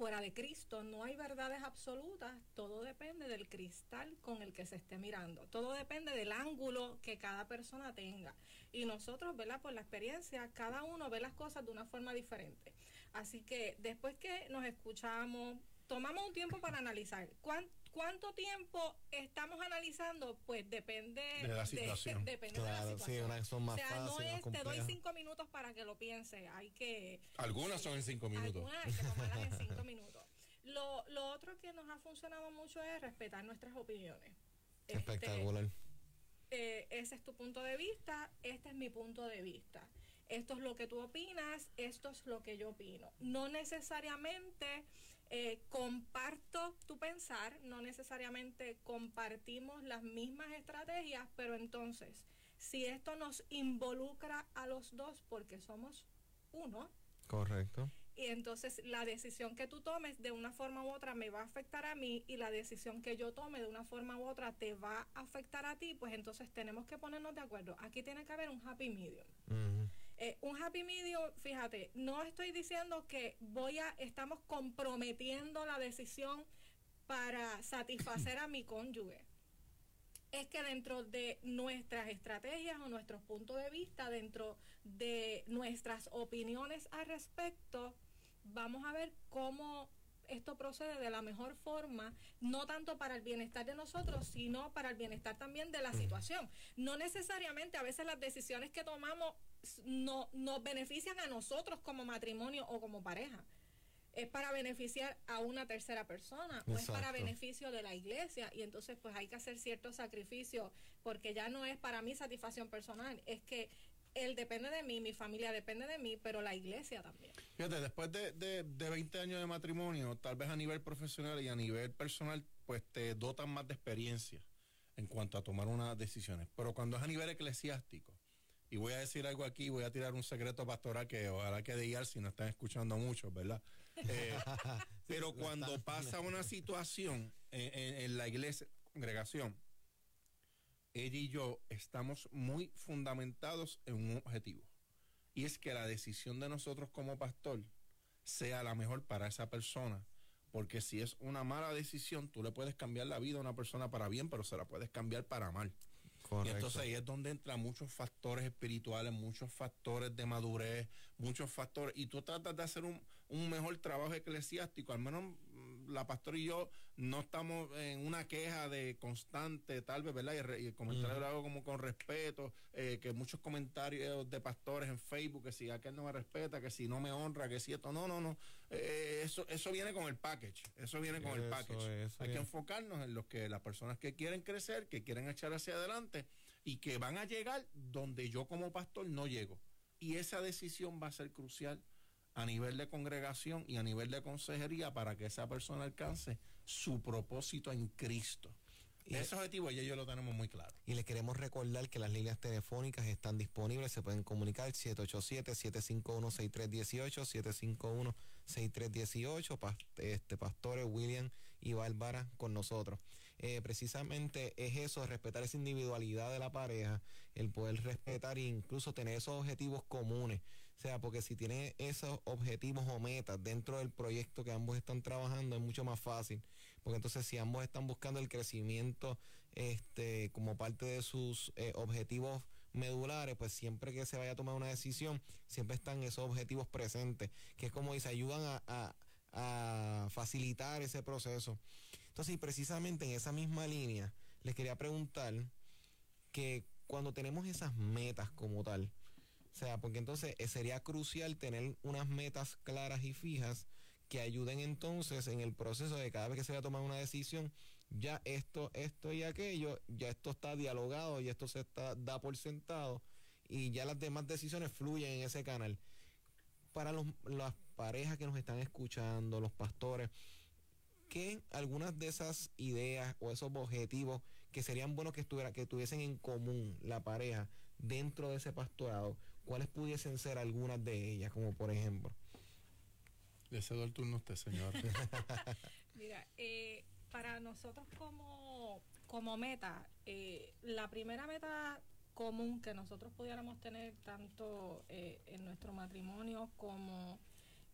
fuera de Cristo no hay verdades absolutas, todo depende del cristal con el que se esté mirando, todo depende del ángulo que cada persona tenga. Y nosotros, ¿verdad? Por la experiencia, cada uno ve las cosas de una forma diferente. Así que después que nos escuchamos, tomamos un tiempo para analizar. ¿Cuánto, tiempo estamos analizando? Pues depende de la situación. depende de la situación. son más o sea, no es te doy cinco minutos para que lo piense. Hay que. Algunas son en cinco minutos. Algunas hay que tomarlas en cinco minutos. Lo, lo otro que nos ha funcionado mucho es respetar nuestras opiniones. Este, Espectacular. eh, ese es tu punto de vista, este es mi punto de vista esto es lo que tú opinas, esto es lo que yo opino. No necesariamente eh, comparto tu pensar, no necesariamente compartimos las mismas estrategias, pero entonces, si esto nos involucra a los dos porque somos uno, correcto. Y entonces la decisión que tú tomes de una forma u otra me va a afectar a mí y la decisión que yo tome de una forma u otra te va a afectar a ti, pues entonces tenemos que ponernos de acuerdo. Aquí tiene que haber un happy medium. Eh, un happy medium, fíjate, no estoy diciendo que voy a, estamos comprometiendo la decisión para satisfacer a mi cónyuge. Es que dentro de nuestras estrategias o nuestros puntos de vista, dentro de nuestras opiniones al respecto, vamos a ver cómo esto procede de la mejor forma, no tanto para el bienestar de nosotros, sino para el bienestar también de la situación. No necesariamente a veces las decisiones que tomamos no, nos benefician a nosotros como matrimonio o como pareja. Es para beneficiar a una tercera persona o es para beneficio de la iglesia y entonces pues hay que hacer ciertos sacrificios porque ya no es para mi satisfacción personal, es que él depende de mí, mi familia depende de mí, pero la iglesia también. Fíjate, después de, de, de 20 años de matrimonio, tal vez a nivel profesional y a nivel personal, pues te dotan más de experiencia en cuanto a tomar unas decisiones. Pero cuando es a nivel eclesiástico, y voy a decir algo aquí, voy a tirar un secreto pastoral que ojalá que diga si no están escuchando mucho, ¿verdad? Eh, pero cuando pasa una situación en, la iglesia, congregación, ella y yo estamos muy fundamentados en un objetivo. Y es que la decisión de nosotros como pastor sea la mejor para esa persona. Porque si es una mala decisión, tú le puedes cambiar la vida a una persona para bien, pero se la puedes cambiar para mal. Y entonces ahí es donde entran muchos factores espirituales, muchos factores de madurez, muchos factores. Y tú tratas de hacer un, un mejor trabajo eclesiástico, al menos la pastora y yo no estamos en una queja de constante, tal vez, ¿verdad? Y, el comentario lo hago como con respeto, eh, que muchos comentarios de pastores en Facebook, que si aquel no me respeta, que si no me honra, que si esto, no, no, no. Eh, eso, eso viene con el package, eso viene con el package. Hay que enfocarnos en los que las personas que quieren crecer, que quieren echar hacia adelante y que van a llegar donde yo como pastor no llego. Y esa decisión va a ser crucial a nivel de congregación y a nivel de consejería para que esa persona alcance su propósito en Cristo. Y- Ese objetivo ya yo lo tenemos muy claro. Y les queremos recordar que las líneas telefónicas están disponibles, se pueden comunicar 787-751-6318, 751-6318, pas- este, pastores William y Bárbara con nosotros. Eh, precisamente es eso, respetar esa individualidad de la pareja, el poder respetar e incluso tener esos objetivos comunes. O sea, porque si tienen esos objetivos o metas dentro del proyecto que ambos están trabajando es mucho más fácil. Porque entonces si ambos están buscando el crecimiento este, como parte de sus eh, objetivos medulares, pues siempre que se vaya a tomar una decisión, siempre están esos objetivos presentes, que es como dice, ayudan a, a- a facilitar ese proceso. Entonces, y precisamente en esa misma línea, les quería preguntar que cuando tenemos esas metas como tal, o sea, porque entonces eh, sería crucial tener unas metas claras y fijas que ayuden entonces en el proceso de cada vez que se vaya a tomar una decisión, ya esto, esto y aquello, ya esto está dialogado y esto se está, da por sentado y ya las demás decisiones fluyen en ese canal. Para los, las parejas que nos están escuchando, los pastores, ¿qué algunas de esas ideas o esos objetivos que serían buenos que, estuviera, que tuviesen en común la pareja dentro de ese pastorado, cuáles pudiesen ser algunas de ellas, como por ejemplo? Le cedo el turno a usted, señor. Mira, eh, para nosotros como, como meta, eh, la primera meta común que nosotros pudiéramos tener tanto eh, en nuestro matrimonio como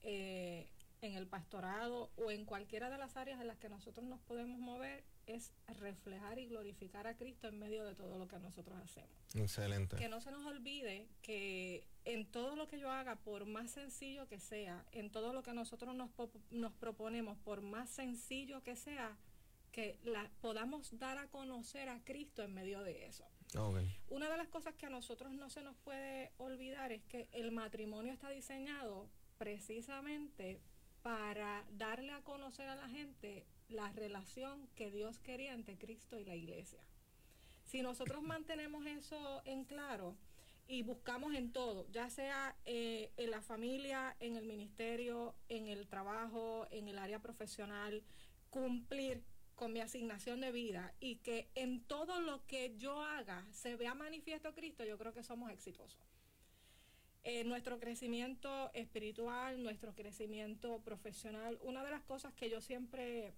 eh, en el pastorado o en cualquiera de las áreas en las que nosotros nos podemos mover es reflejar y glorificar a Cristo en medio de todo lo que nosotros hacemos. Excelente. Que no se nos olvide que en todo lo que yo haga, por más sencillo que sea, en todo lo que nosotros nos, po- nos proponemos, por más sencillo que sea, que la, podamos dar a conocer a Cristo en medio de eso. Ok. Una de las cosas que a nosotros no se nos puede olvidar es que el matrimonio está diseñado precisamente para darle a conocer a la gente la relación que Dios quería entre Cristo y la iglesia. Si nosotros mantenemos eso en claro y buscamos en todo, ya sea eh, en la familia, en el ministerio, en el trabajo, en el área profesional, cumplir con mi asignación de vida y que en todo lo que yo haga se vea manifiesto Cristo, yo creo que somos exitosos. Eh, nuestro crecimiento espiritual, nuestro crecimiento profesional, una de las cosas que yo siempre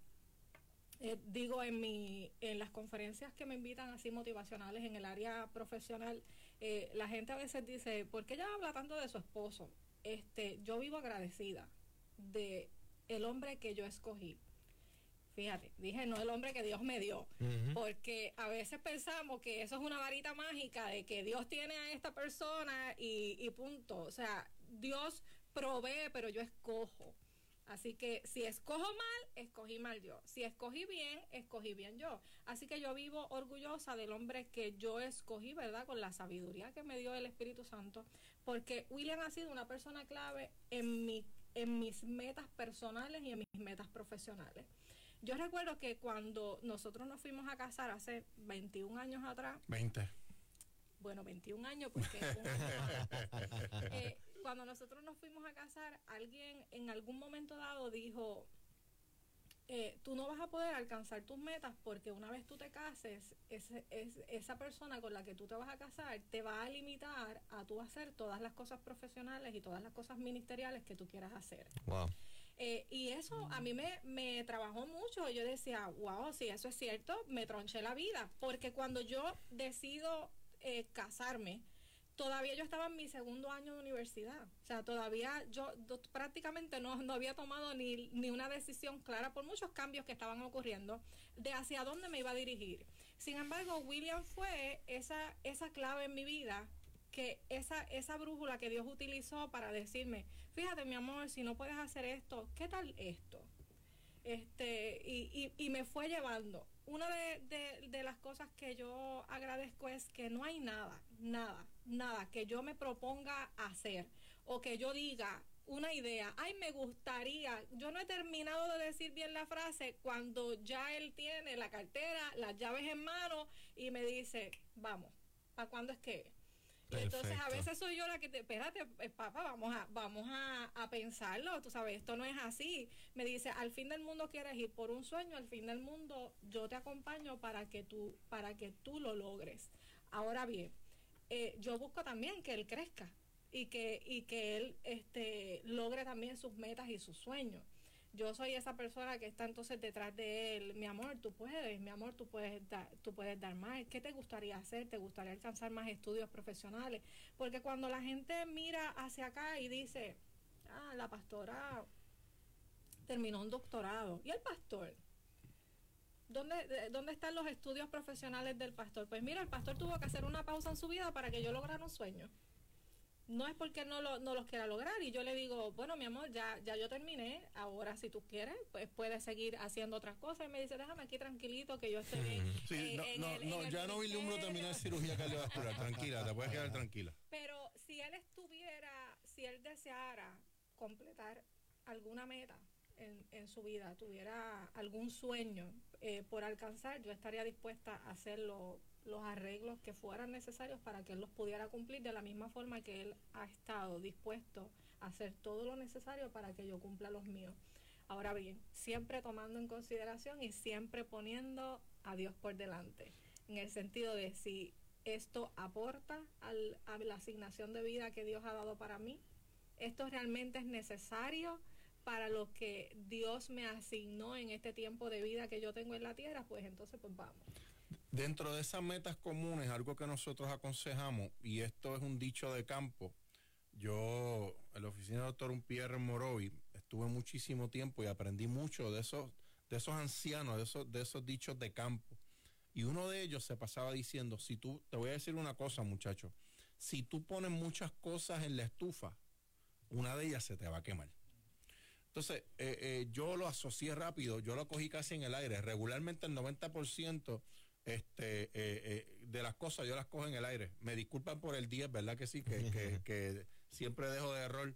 eh, digo en mi en las conferencias que me invitan así motivacionales en el área profesional eh, la gente a veces dice ¿por qué ella habla tanto de su esposo? este yo vivo agradecida de el hombre que yo escogí fíjate dije no el hombre que Dios me dio porque a veces pensamos que eso es una varita mágica de que Dios tiene a esta persona y, y punto. O sea, Dios provee, pero yo escojo. Así que si escojo mal, escogí mal yo. Si escogí bien, escogí bien yo. Así que yo vivo orgullosa del hombre que yo escogí, ¿verdad? Con la sabiduría que me dio el Espíritu Santo. Porque William ha sido una persona clave en, mi, en mis metas personales y en mis metas profesionales. Yo recuerdo que cuando nosotros nos fuimos a casar hace 21 años atrás, 20. bueno, 21 años porque un año. Eh, cuando nosotros nos fuimos a casar, alguien en algún momento dado dijo, eh, tú no vas a poder alcanzar tus metas porque una vez tú te cases, es- esa persona con la que tú te vas a casar te va a limitar a tú hacer todas las cosas profesionales y todas las cosas ministeriales que tú quieras hacer. Wow. Eh, y eso a mí me, me trabajó mucho. Yo decía, wow, si eso es cierto, me tronché la vida. Porque cuando yo decido eh, casarme, todavía yo estaba en mi segundo año de universidad. O sea, todavía yo prácticamente no, no había tomado ni, ni una decisión clara por muchos cambios que estaban ocurriendo de hacia dónde me iba a dirigir. Sin embargo, William fue esa, esa clave en mi vida que esa, esa brújula que Dios utilizó para decirme, fíjate mi amor, si no puedes hacer esto, ¿qué tal esto? Este, y, y, y me fue llevando. Una de, de las cosas que yo agradezco es que no hay nada, nada, nada que yo me proponga hacer o que yo diga una idea, ay, me gustaría, yo no he terminado de decir bien la frase cuando ya él tiene la cartera, las llaves en mano y me dice, vamos, ¿para cuándo es que? es?". Y entonces a veces soy yo la que te, espérate, eh, papá, vamos a, vamos a, a pensarlo, tú sabes, esto no es así. Me dice, al fin del mundo quieres ir por un sueño, al fin del mundo yo te acompaño para que tú, para que tú lo logres. Ahora bien, eh, yo busco también que él crezca y que, y que él este, logre también sus metas y sus sueños. Yo soy esa persona que está entonces detrás de él, mi amor, tú puedes, mi amor, tú puedes tú puedes dar más. ¿Qué te gustaría hacer? ¿Te gustaría alcanzar más estudios profesionales? Porque cuando la gente mira hacia acá y dice, ah, la pastora terminó un doctorado. ¿Y el pastor? ¿Dónde, de- ¿Dónde están los estudios profesionales del pastor? Pues mira, el pastor tuvo que hacer una pausa en su vida para que yo lograra un sueño. No es porque no, lo, no los quiera lograr. Y yo le digo, bueno, mi amor, ya, ya yo terminé. Ahora, si tú quieres, pues puedes seguir haciendo otras cosas. Y me dice, déjame aquí tranquilito, que yo estoy bien. Sí, eh, no, en no, el- en no, el ya no vislumbro ministerio". terminar cirugía cardiovascular. Tranquila, te puedes quedar tranquila. Pero si él estuviera, si él deseara completar alguna meta en, en su vida, tuviera algún sueño eh, por alcanzar, yo estaría dispuesta a hacer lo- los arreglos que fueran necesarios para que él los pudiera cumplir de la misma forma que él ha estado dispuesto a hacer todo lo necesario para que yo cumpla los míos. Ahora bien, siempre tomando en consideración y siempre poniendo a Dios por delante, en el sentido de si esto aporta al- a la asignación de vida que Dios ha dado para mí, esto realmente es necesario para lo que Dios me asignó en este tiempo de vida que yo tengo en la tierra, pues entonces pues vamos. Dentro de esas metas comunes, algo que nosotros aconsejamos, y esto es un dicho de campo, yo en la oficina del doctor Pierre Morovi estuve muchísimo tiempo y aprendí mucho de esos, de esos ancianos, de esos, de esos dichos de campo. Y uno de ellos se pasaba diciendo, si tú, te voy a decir una cosa muchacho, si tú pones muchas cosas en la estufa, una de ellas se te va a quemar. Entonces, eh, eh, yo lo asocié rápido, yo lo cogí casi en el aire. Regularmente el 90% este, eh, eh, de las cosas yo las cojo en el aire. Me disculpan por el 10, ¿verdad que sí? Que, que- que siempre dejo de error.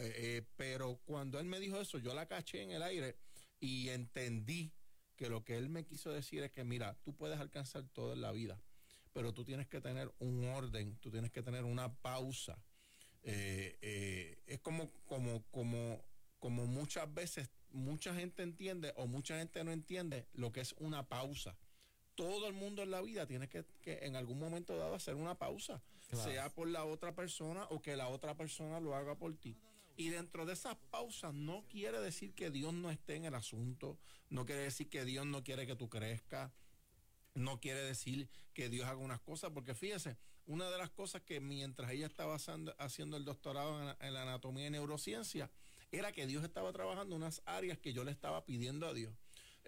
Eh, pero cuando él me dijo eso, yo la caché en el aire y entendí que lo que él me quiso decir es que, mira, tú puedes alcanzar todo en la vida, pero tú tienes que tener un orden, tú tienes que tener una pausa. Es como, como, como, como muchas veces mucha gente entiende o mucha gente no entiende lo que es una pausa. Todo el mundo en la vida tiene que, que en algún momento dado hacer una pausa, Claro. sea por la otra persona o que la otra persona lo haga por ti. Y dentro de esas pausas no quiere decir que Dios no esté en el asunto, no quiere decir que Dios no quiere que tú crezcas, no quiere decir que Dios haga unas cosas, porque fíjese, una de las cosas que mientras ella estaba haciendo, el doctorado en, en la anatomía y neurociencia, era que Dios estaba trabajando unas áreas que yo le estaba pidiendo a Dios.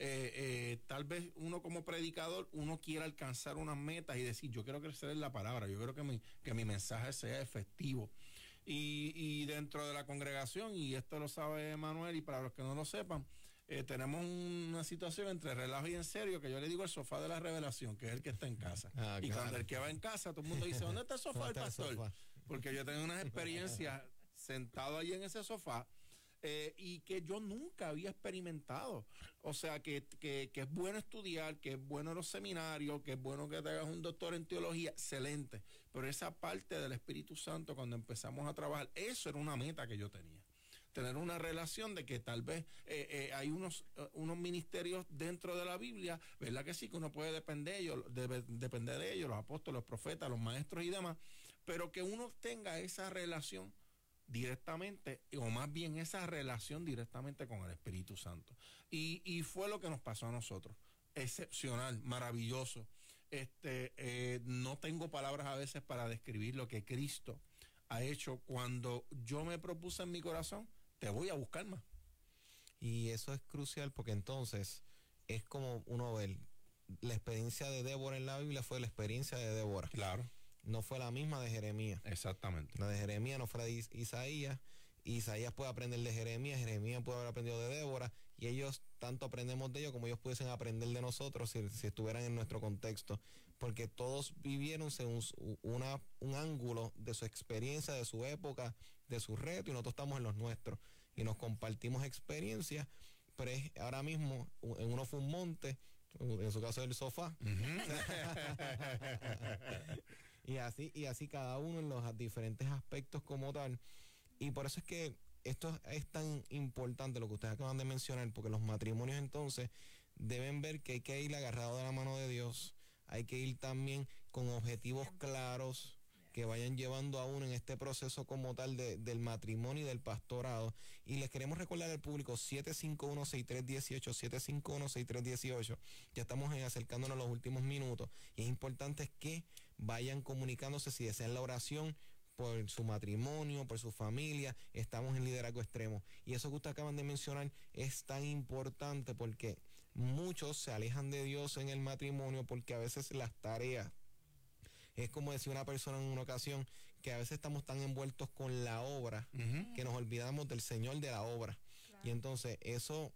Eh, eh, tal vez uno como predicador, uno quiera alcanzar unas metas y decir, yo quiero crecer en la palabra, yo quiero que mi, que mi mensaje sea efectivo. Y, y dentro de la congregación, y esto lo sabe Manuel, y para los que no lo sepan, eh, tenemos una situación entre relajo y en serio que yo le digo el sofá de la revelación, que es el que está en casa. Ah, y claro. cuando el que va en casa, todo el mundo dice, ¿dónde está el sofá del ¿Dónde está el pastor? sofá? Porque yo tengo unas experiencias sentado ahí en ese sofá eh, y que yo nunca había experimentado. O sea, que, que, que es bueno estudiar, que es bueno los seminarios, que es bueno que te hagas un doctor en teología, excelente. Pero esa parte del Espíritu Santo, cuando empezamos a trabajar, eso era una meta que yo tenía tener una relación de que tal vez eh, eh, hay unos, eh, unos ministerios dentro de la Biblia, ¿verdad que sí? Que uno puede depender de ellos, depender de ellos, los apóstoles, los profetas, los maestros y demás, pero que uno tenga esa relación directamente, o más bien esa relación directamente con el Espíritu Santo. Y, y fue lo que nos pasó a nosotros. Excepcional, maravilloso. Este, eh, no tengo palabras a veces para describir lo que Cristo ha hecho cuando yo me propuse en mi corazón, te voy a buscar más. Y eso es crucial porque entonces es como uno ve, la experiencia de Débora en la Biblia fue la experiencia de Débora. Claro, No fue la misma de Jeremías. exactamente. La de Jeremías no fue la de Is- Isaías. Isaías puede aprender de Jeremías, Jeremías puede haber aprendido de Débora, y ellos tanto aprendemos de ellos como ellos pudiesen aprender de nosotros si, si estuvieran en nuestro contexto, porque todos vivieron según una, un ángulo de su experiencia, de su época, de su reto, y nosotros estamos en los nuestros, y nos compartimos experiencias, pero es ahora mismo, en uno fue un monte, en su caso el sofá, Y así, y así cada uno en los diferentes aspectos como tal. Y por eso es que esto es tan importante lo que ustedes acaban de mencionar, porque los matrimonios entonces deben ver que hay que ir agarrado de la mano de Dios, hay que ir también con objetivos claros que vayan llevando a uno en este proceso como tal del matrimonio y del pastorado. Y les queremos recordar al público 751-6318, 751-6318. Ya estamos acercándonos a los últimos minutos y es importante que vayan comunicándose si desean la oración por su matrimonio, por su familia, estamos en liderazgo extremo. Y eso que ustedes acaban de mencionar es tan importante porque muchos se alejan de Dios en el matrimonio porque a veces las tareas, es como decía una persona en una ocasión, que a veces estamos tan envueltos con la obra que nos olvidamos del Señor de la obra. Y entonces eso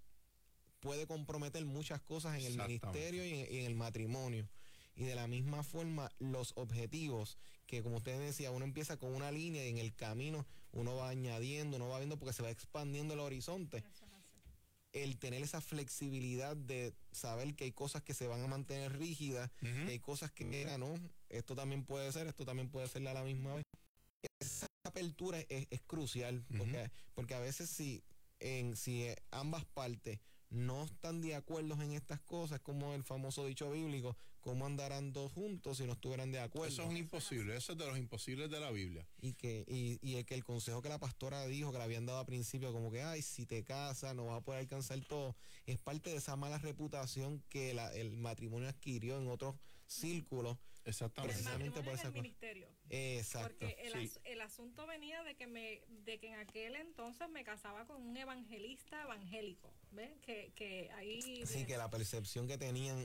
puede comprometer muchas cosas en el ministerio y en el matrimonio y de la misma forma los objetivos que como usted decía uno empieza con una línea y en el camino uno va añadiendo uno va viendo porque se va expandiendo el horizonte. El tener esa flexibilidad de saber que hay cosas que se van a mantener rígidas hay cosas que mira no esto también puede ser esto también puede ser a la misma vez. Esa apertura es, crucial porque, porque a veces si en si ambas partes no están de acuerdo en estas cosas, como el famoso dicho bíblico, ¿cómo andarán dos juntos si no estuvieran de acuerdo? Eso es un imposible, eso es de los imposibles de la Biblia. Y que y, y el, que el consejo que la pastora dijo, que le habían dado al principio, como que, ay, si te casas no vas a poder alcanzar todo, es parte de esa mala reputación que el matrimonio adquirió en otros círculos Exactamente. Precisamente por esa ministerio. Exacto. Porque el, el, asunto venía de que me de que en aquel entonces me casaba con un evangelista evangélico, ¿ves? Que, que ahí Sí, que la percepción que tenían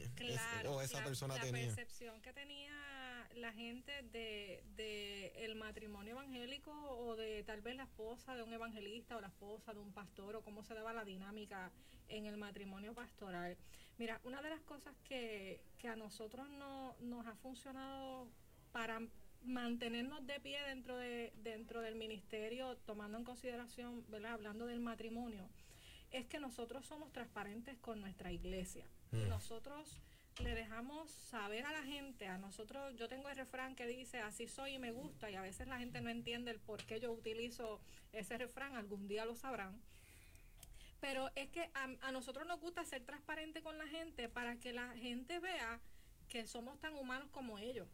o esa persona tenía. La percepción que tenía la gente de, de el matrimonio evangélico o de tal vez la esposa de un evangelista o la esposa de un pastor o cómo se daba la dinámica en el matrimonio pastoral. Mira, una de las cosas que, a nosotros no, nos ha funcionado para mantenernos de pie dentro de dentro del ministerio tomando en consideración, ¿verdad? hablando del matrimonio, es que nosotros somos transparentes con nuestra iglesia. Mm. Nosotros le dejamos saber a la gente, a nosotros, yo tengo el refrán que dice, así soy y me gusta, y a veces la gente no entiende el por qué yo utilizo ese refrán, algún día lo sabrán. Pero es que a, nosotros nos gusta ser transparente con la gente para que la gente vea que somos tan humanos como ellos.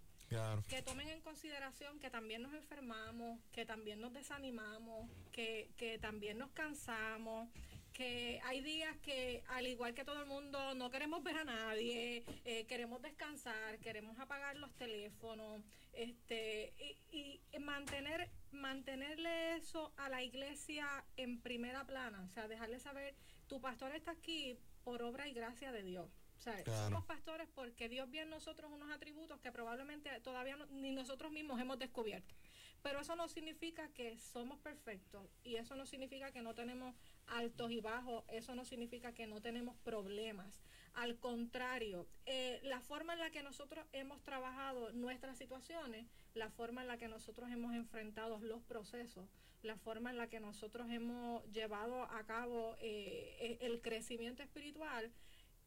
Que tomen en consideración que también nos enfermamos, que también nos desanimamos, que, que también nos cansamos, que hay días que al igual que todo el mundo no queremos ver a nadie, eh, queremos descansar, queremos apagar los teléfonos, este y, y, mantener mantenerle eso a la iglesia en primera plana, o sea, dejarle saber tu pastor está aquí por obra y gracia de Dios. O sea, somos pastores porque Dios ve en nosotros unos atributos que probablemente todavía ni nosotros mismos hemos descubierto. Pero eso no significa que somos perfectos y eso no significa que no tenemos altos y bajos, eso no significa que no tenemos problemas. Al contrario, eh, la forma en la que nosotros hemos trabajado nuestras situaciones, la forma en la que nosotros hemos enfrentado los procesos, la forma en la que nosotros hemos llevado a cabo eh, eh, el crecimiento espiritual,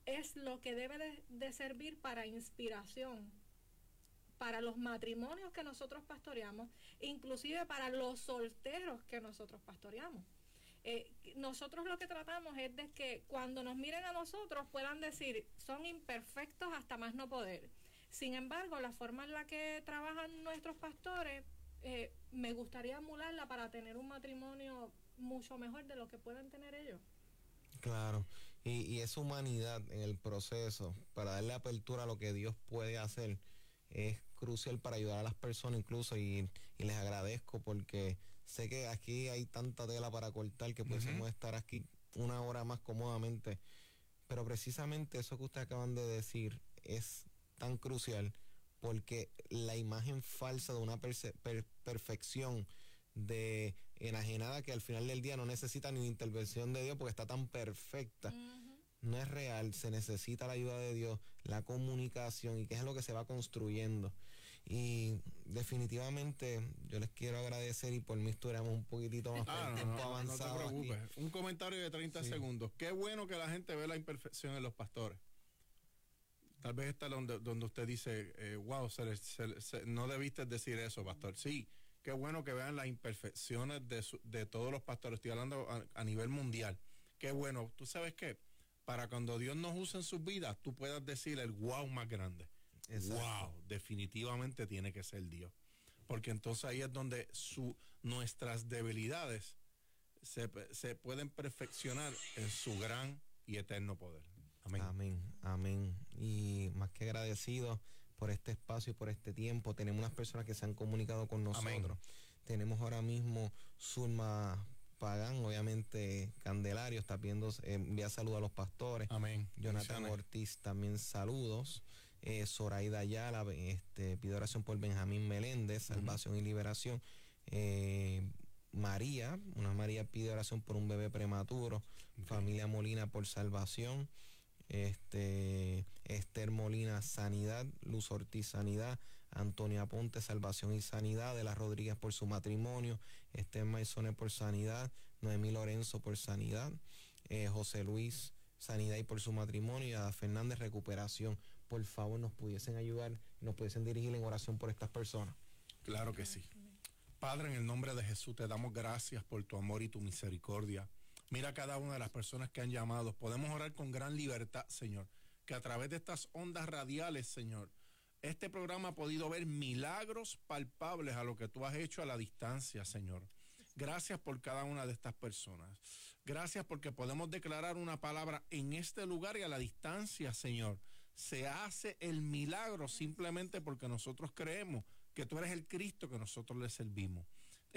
es lo que debe de servir para inspiración para los matrimonios que nosotros pastoreamos, inclusive para los solteros que nosotros pastoreamos. Eh, nosotros lo que tratamos es de que cuando nos miren a nosotros puedan decir, son imperfectos hasta más no poder. Sin embargo, la forma en la que trabajan nuestros pastores, eh, me gustaría emularla para tener un matrimonio mucho mejor de lo que pueden tener ellos. Claro, y, y esa humanidad en el proceso, para darle apertura a lo que Dios puede hacer, es crucial para ayudar a las personas incluso y, les agradezco porque sé que aquí hay tanta tela para cortar que podemos estar aquí una hora más cómodamente. Pero precisamente eso que ustedes acaban de decir es tan crucial porque la imagen falsa de una perfección de enajenada que al final del día no necesita ni intervención de Dios porque está tan perfecta no es real, se necesita la ayuda de Dios, la comunicación y qué es lo que se va construyendo. Y definitivamente yo les quiero agradecer y por mí estuviéramos un poquitito más ah, tiempo avanzado. No te preocupes. Un comentario de 30 segundos. Qué bueno que la gente ve la imperfección en los pastores. Tal vez está donde, donde usted dice, eh, wow, se se se, no debiste decir eso, pastor. Sí, qué bueno que vean las imperfecciones de, su, de todos los pastores. Estoy hablando a, a, nivel mundial. Qué bueno. Tú sabes qué? Para cuando Dios nos use en sus vidas, tú puedas decir el wow más grande. Exacto. Wow, definitivamente tiene que ser Dios. Porque entonces ahí es donde su, nuestras debilidades se, se pueden perfeccionar en su gran y eterno poder. Amén. Amén, amén. Y más que agradecido por este espacio y por este tiempo. Tenemos unas personas que se han comunicado con nosotros. Amén. Tenemos ahora mismo Zulma Pagán, obviamente Candelario, está viendo, eh, envía saludos a los pastores. Amén. Jonathan Ortiz también saludos. Eh, Zoraida Ayala, este, pide oración por Benjamín Meléndez, salvación uh -huh. y liberación. Eh, María, una María pide oración por un bebé prematuro. Okay. Familia Molina por salvación. Este, Esther Molina, sanidad. Luz Ortiz, sanidad. Antonia Ponte, salvación y sanidad. De las Rodríguez por su matrimonio. Esther Maisone por sanidad. Noemí Lorenzo por sanidad. Eh, José Luis, sanidad y por su matrimonio. Y a Fernández, recuperación. Por favor, nos pudiesen ayudar, nos pudiesen dirigir en oración por estas personas. Claro que sí. Padre, en el nombre de Jesús te damos gracias por tu amor y tu misericordia. Mira cada una de las personas que han llamado. Podemos orar con gran libertad, Señor. Que a través de estas ondas radiales, Señor, este programa ha podido ver milagros palpables a lo que tú has hecho a la distancia, Señor. Gracias por cada una de estas personas. Gracias porque podemos declarar una palabra en este lugar y a la distancia, Señor. Se hace el milagro simplemente porque nosotros creemos que tú eres el Cristo que nosotros le servimos.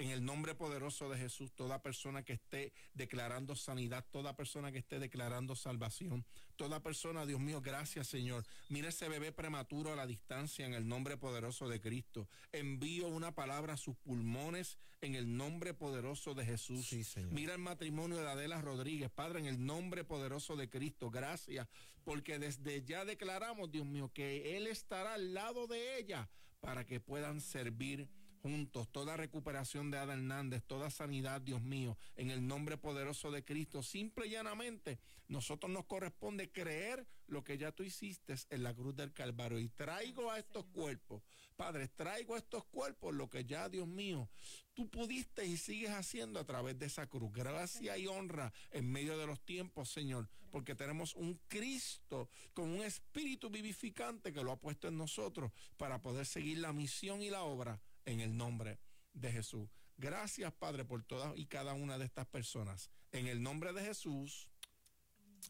En el nombre poderoso de Jesús, toda persona que esté declarando sanidad, toda persona que esté declarando salvación, toda persona, Dios mío, gracias Señor. Mira ese bebé prematuro a la distancia en el nombre poderoso de Cristo. Envío una palabra a sus pulmones en el nombre poderoso de Jesús. Sí, Mira el matrimonio de Adela Rodríguez, Padre, en el nombre poderoso de Cristo. Gracias, porque desde ya declaramos, Dios mío, que Él estará al lado de ella para que puedan servir juntos, toda recuperación de Ada Hernández, toda sanidad, Dios mío, en el nombre poderoso de Cristo. Simple y llanamente, nosotros nos corresponde creer lo que ya tú hiciste en la cruz del Calvario. Y traigo a estos cuerpos, Padre, traigo a estos cuerpos lo que ya, Dios mío, tú pudiste y sigues haciendo a través de esa cruz. Gracia y honra en medio de los tiempos, Señor, porque tenemos un Cristo con un espíritu vivificante que lo ha puesto en nosotros para poder seguir la misión y la obra en el nombre de Jesús. Gracias, Padre, por todas y cada una de estas personas. En el nombre de Jesús.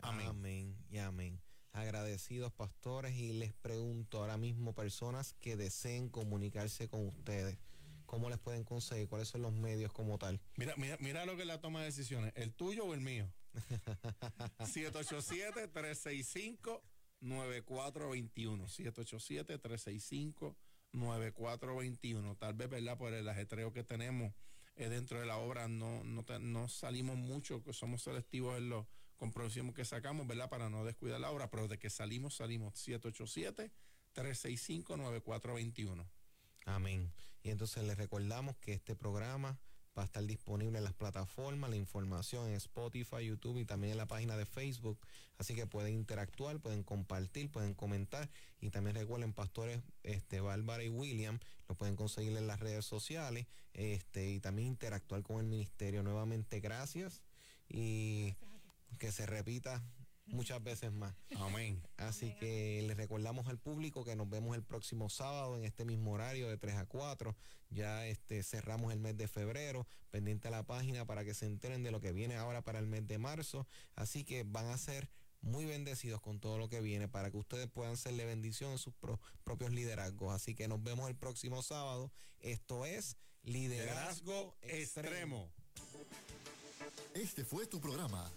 Amén. Amén y amén. Agradecidos, pastores, y les pregunto ahora mismo, personas que deseen comunicarse con ustedes. ¿Cómo les pueden conseguir? ¿Cuáles son los medios como tal? Mira, mira, mira lo que es la toma de decisiones. ¿El tuyo o el mío? 787-365-9421. 787-365-9421. 9421. Tal vez, ¿verdad? Por el ajetreo que tenemos eh, dentro de la obra, no, no, te, no salimos mucho, que somos selectivos en los compromisos que sacamos, ¿verdad? Para no descuidar la obra, pero de que salimos, salimos 787-365-9421. Amén. Y entonces les recordamos que este programa va a estar disponible en las plataformas, la información en Spotify, YouTube y también en la página de Facebook. Así que pueden interactuar, pueden compartir, pueden comentar. Y también recuerden, pastores este, Bárbara y William, lo pueden conseguir en las redes sociales este, y también interactuar con el ministerio. Nuevamente, gracias y que se repita muchas veces más. Amén. Así que les recordamos al público que nos vemos el próximo sábado en este mismo horario de 3 a 4. Ya este cerramos el mes de febrero, pendiente a la página para que se enteren de lo que viene ahora para el mes de marzo. Así que van a ser muy bendecidos con todo lo que viene para que ustedes puedan serle bendición en sus pro propios liderazgos. Así que nos vemos el próximo sábado. Esto es Liderazgo, Liderazgo Extremo. Extremo. Este fue tu programa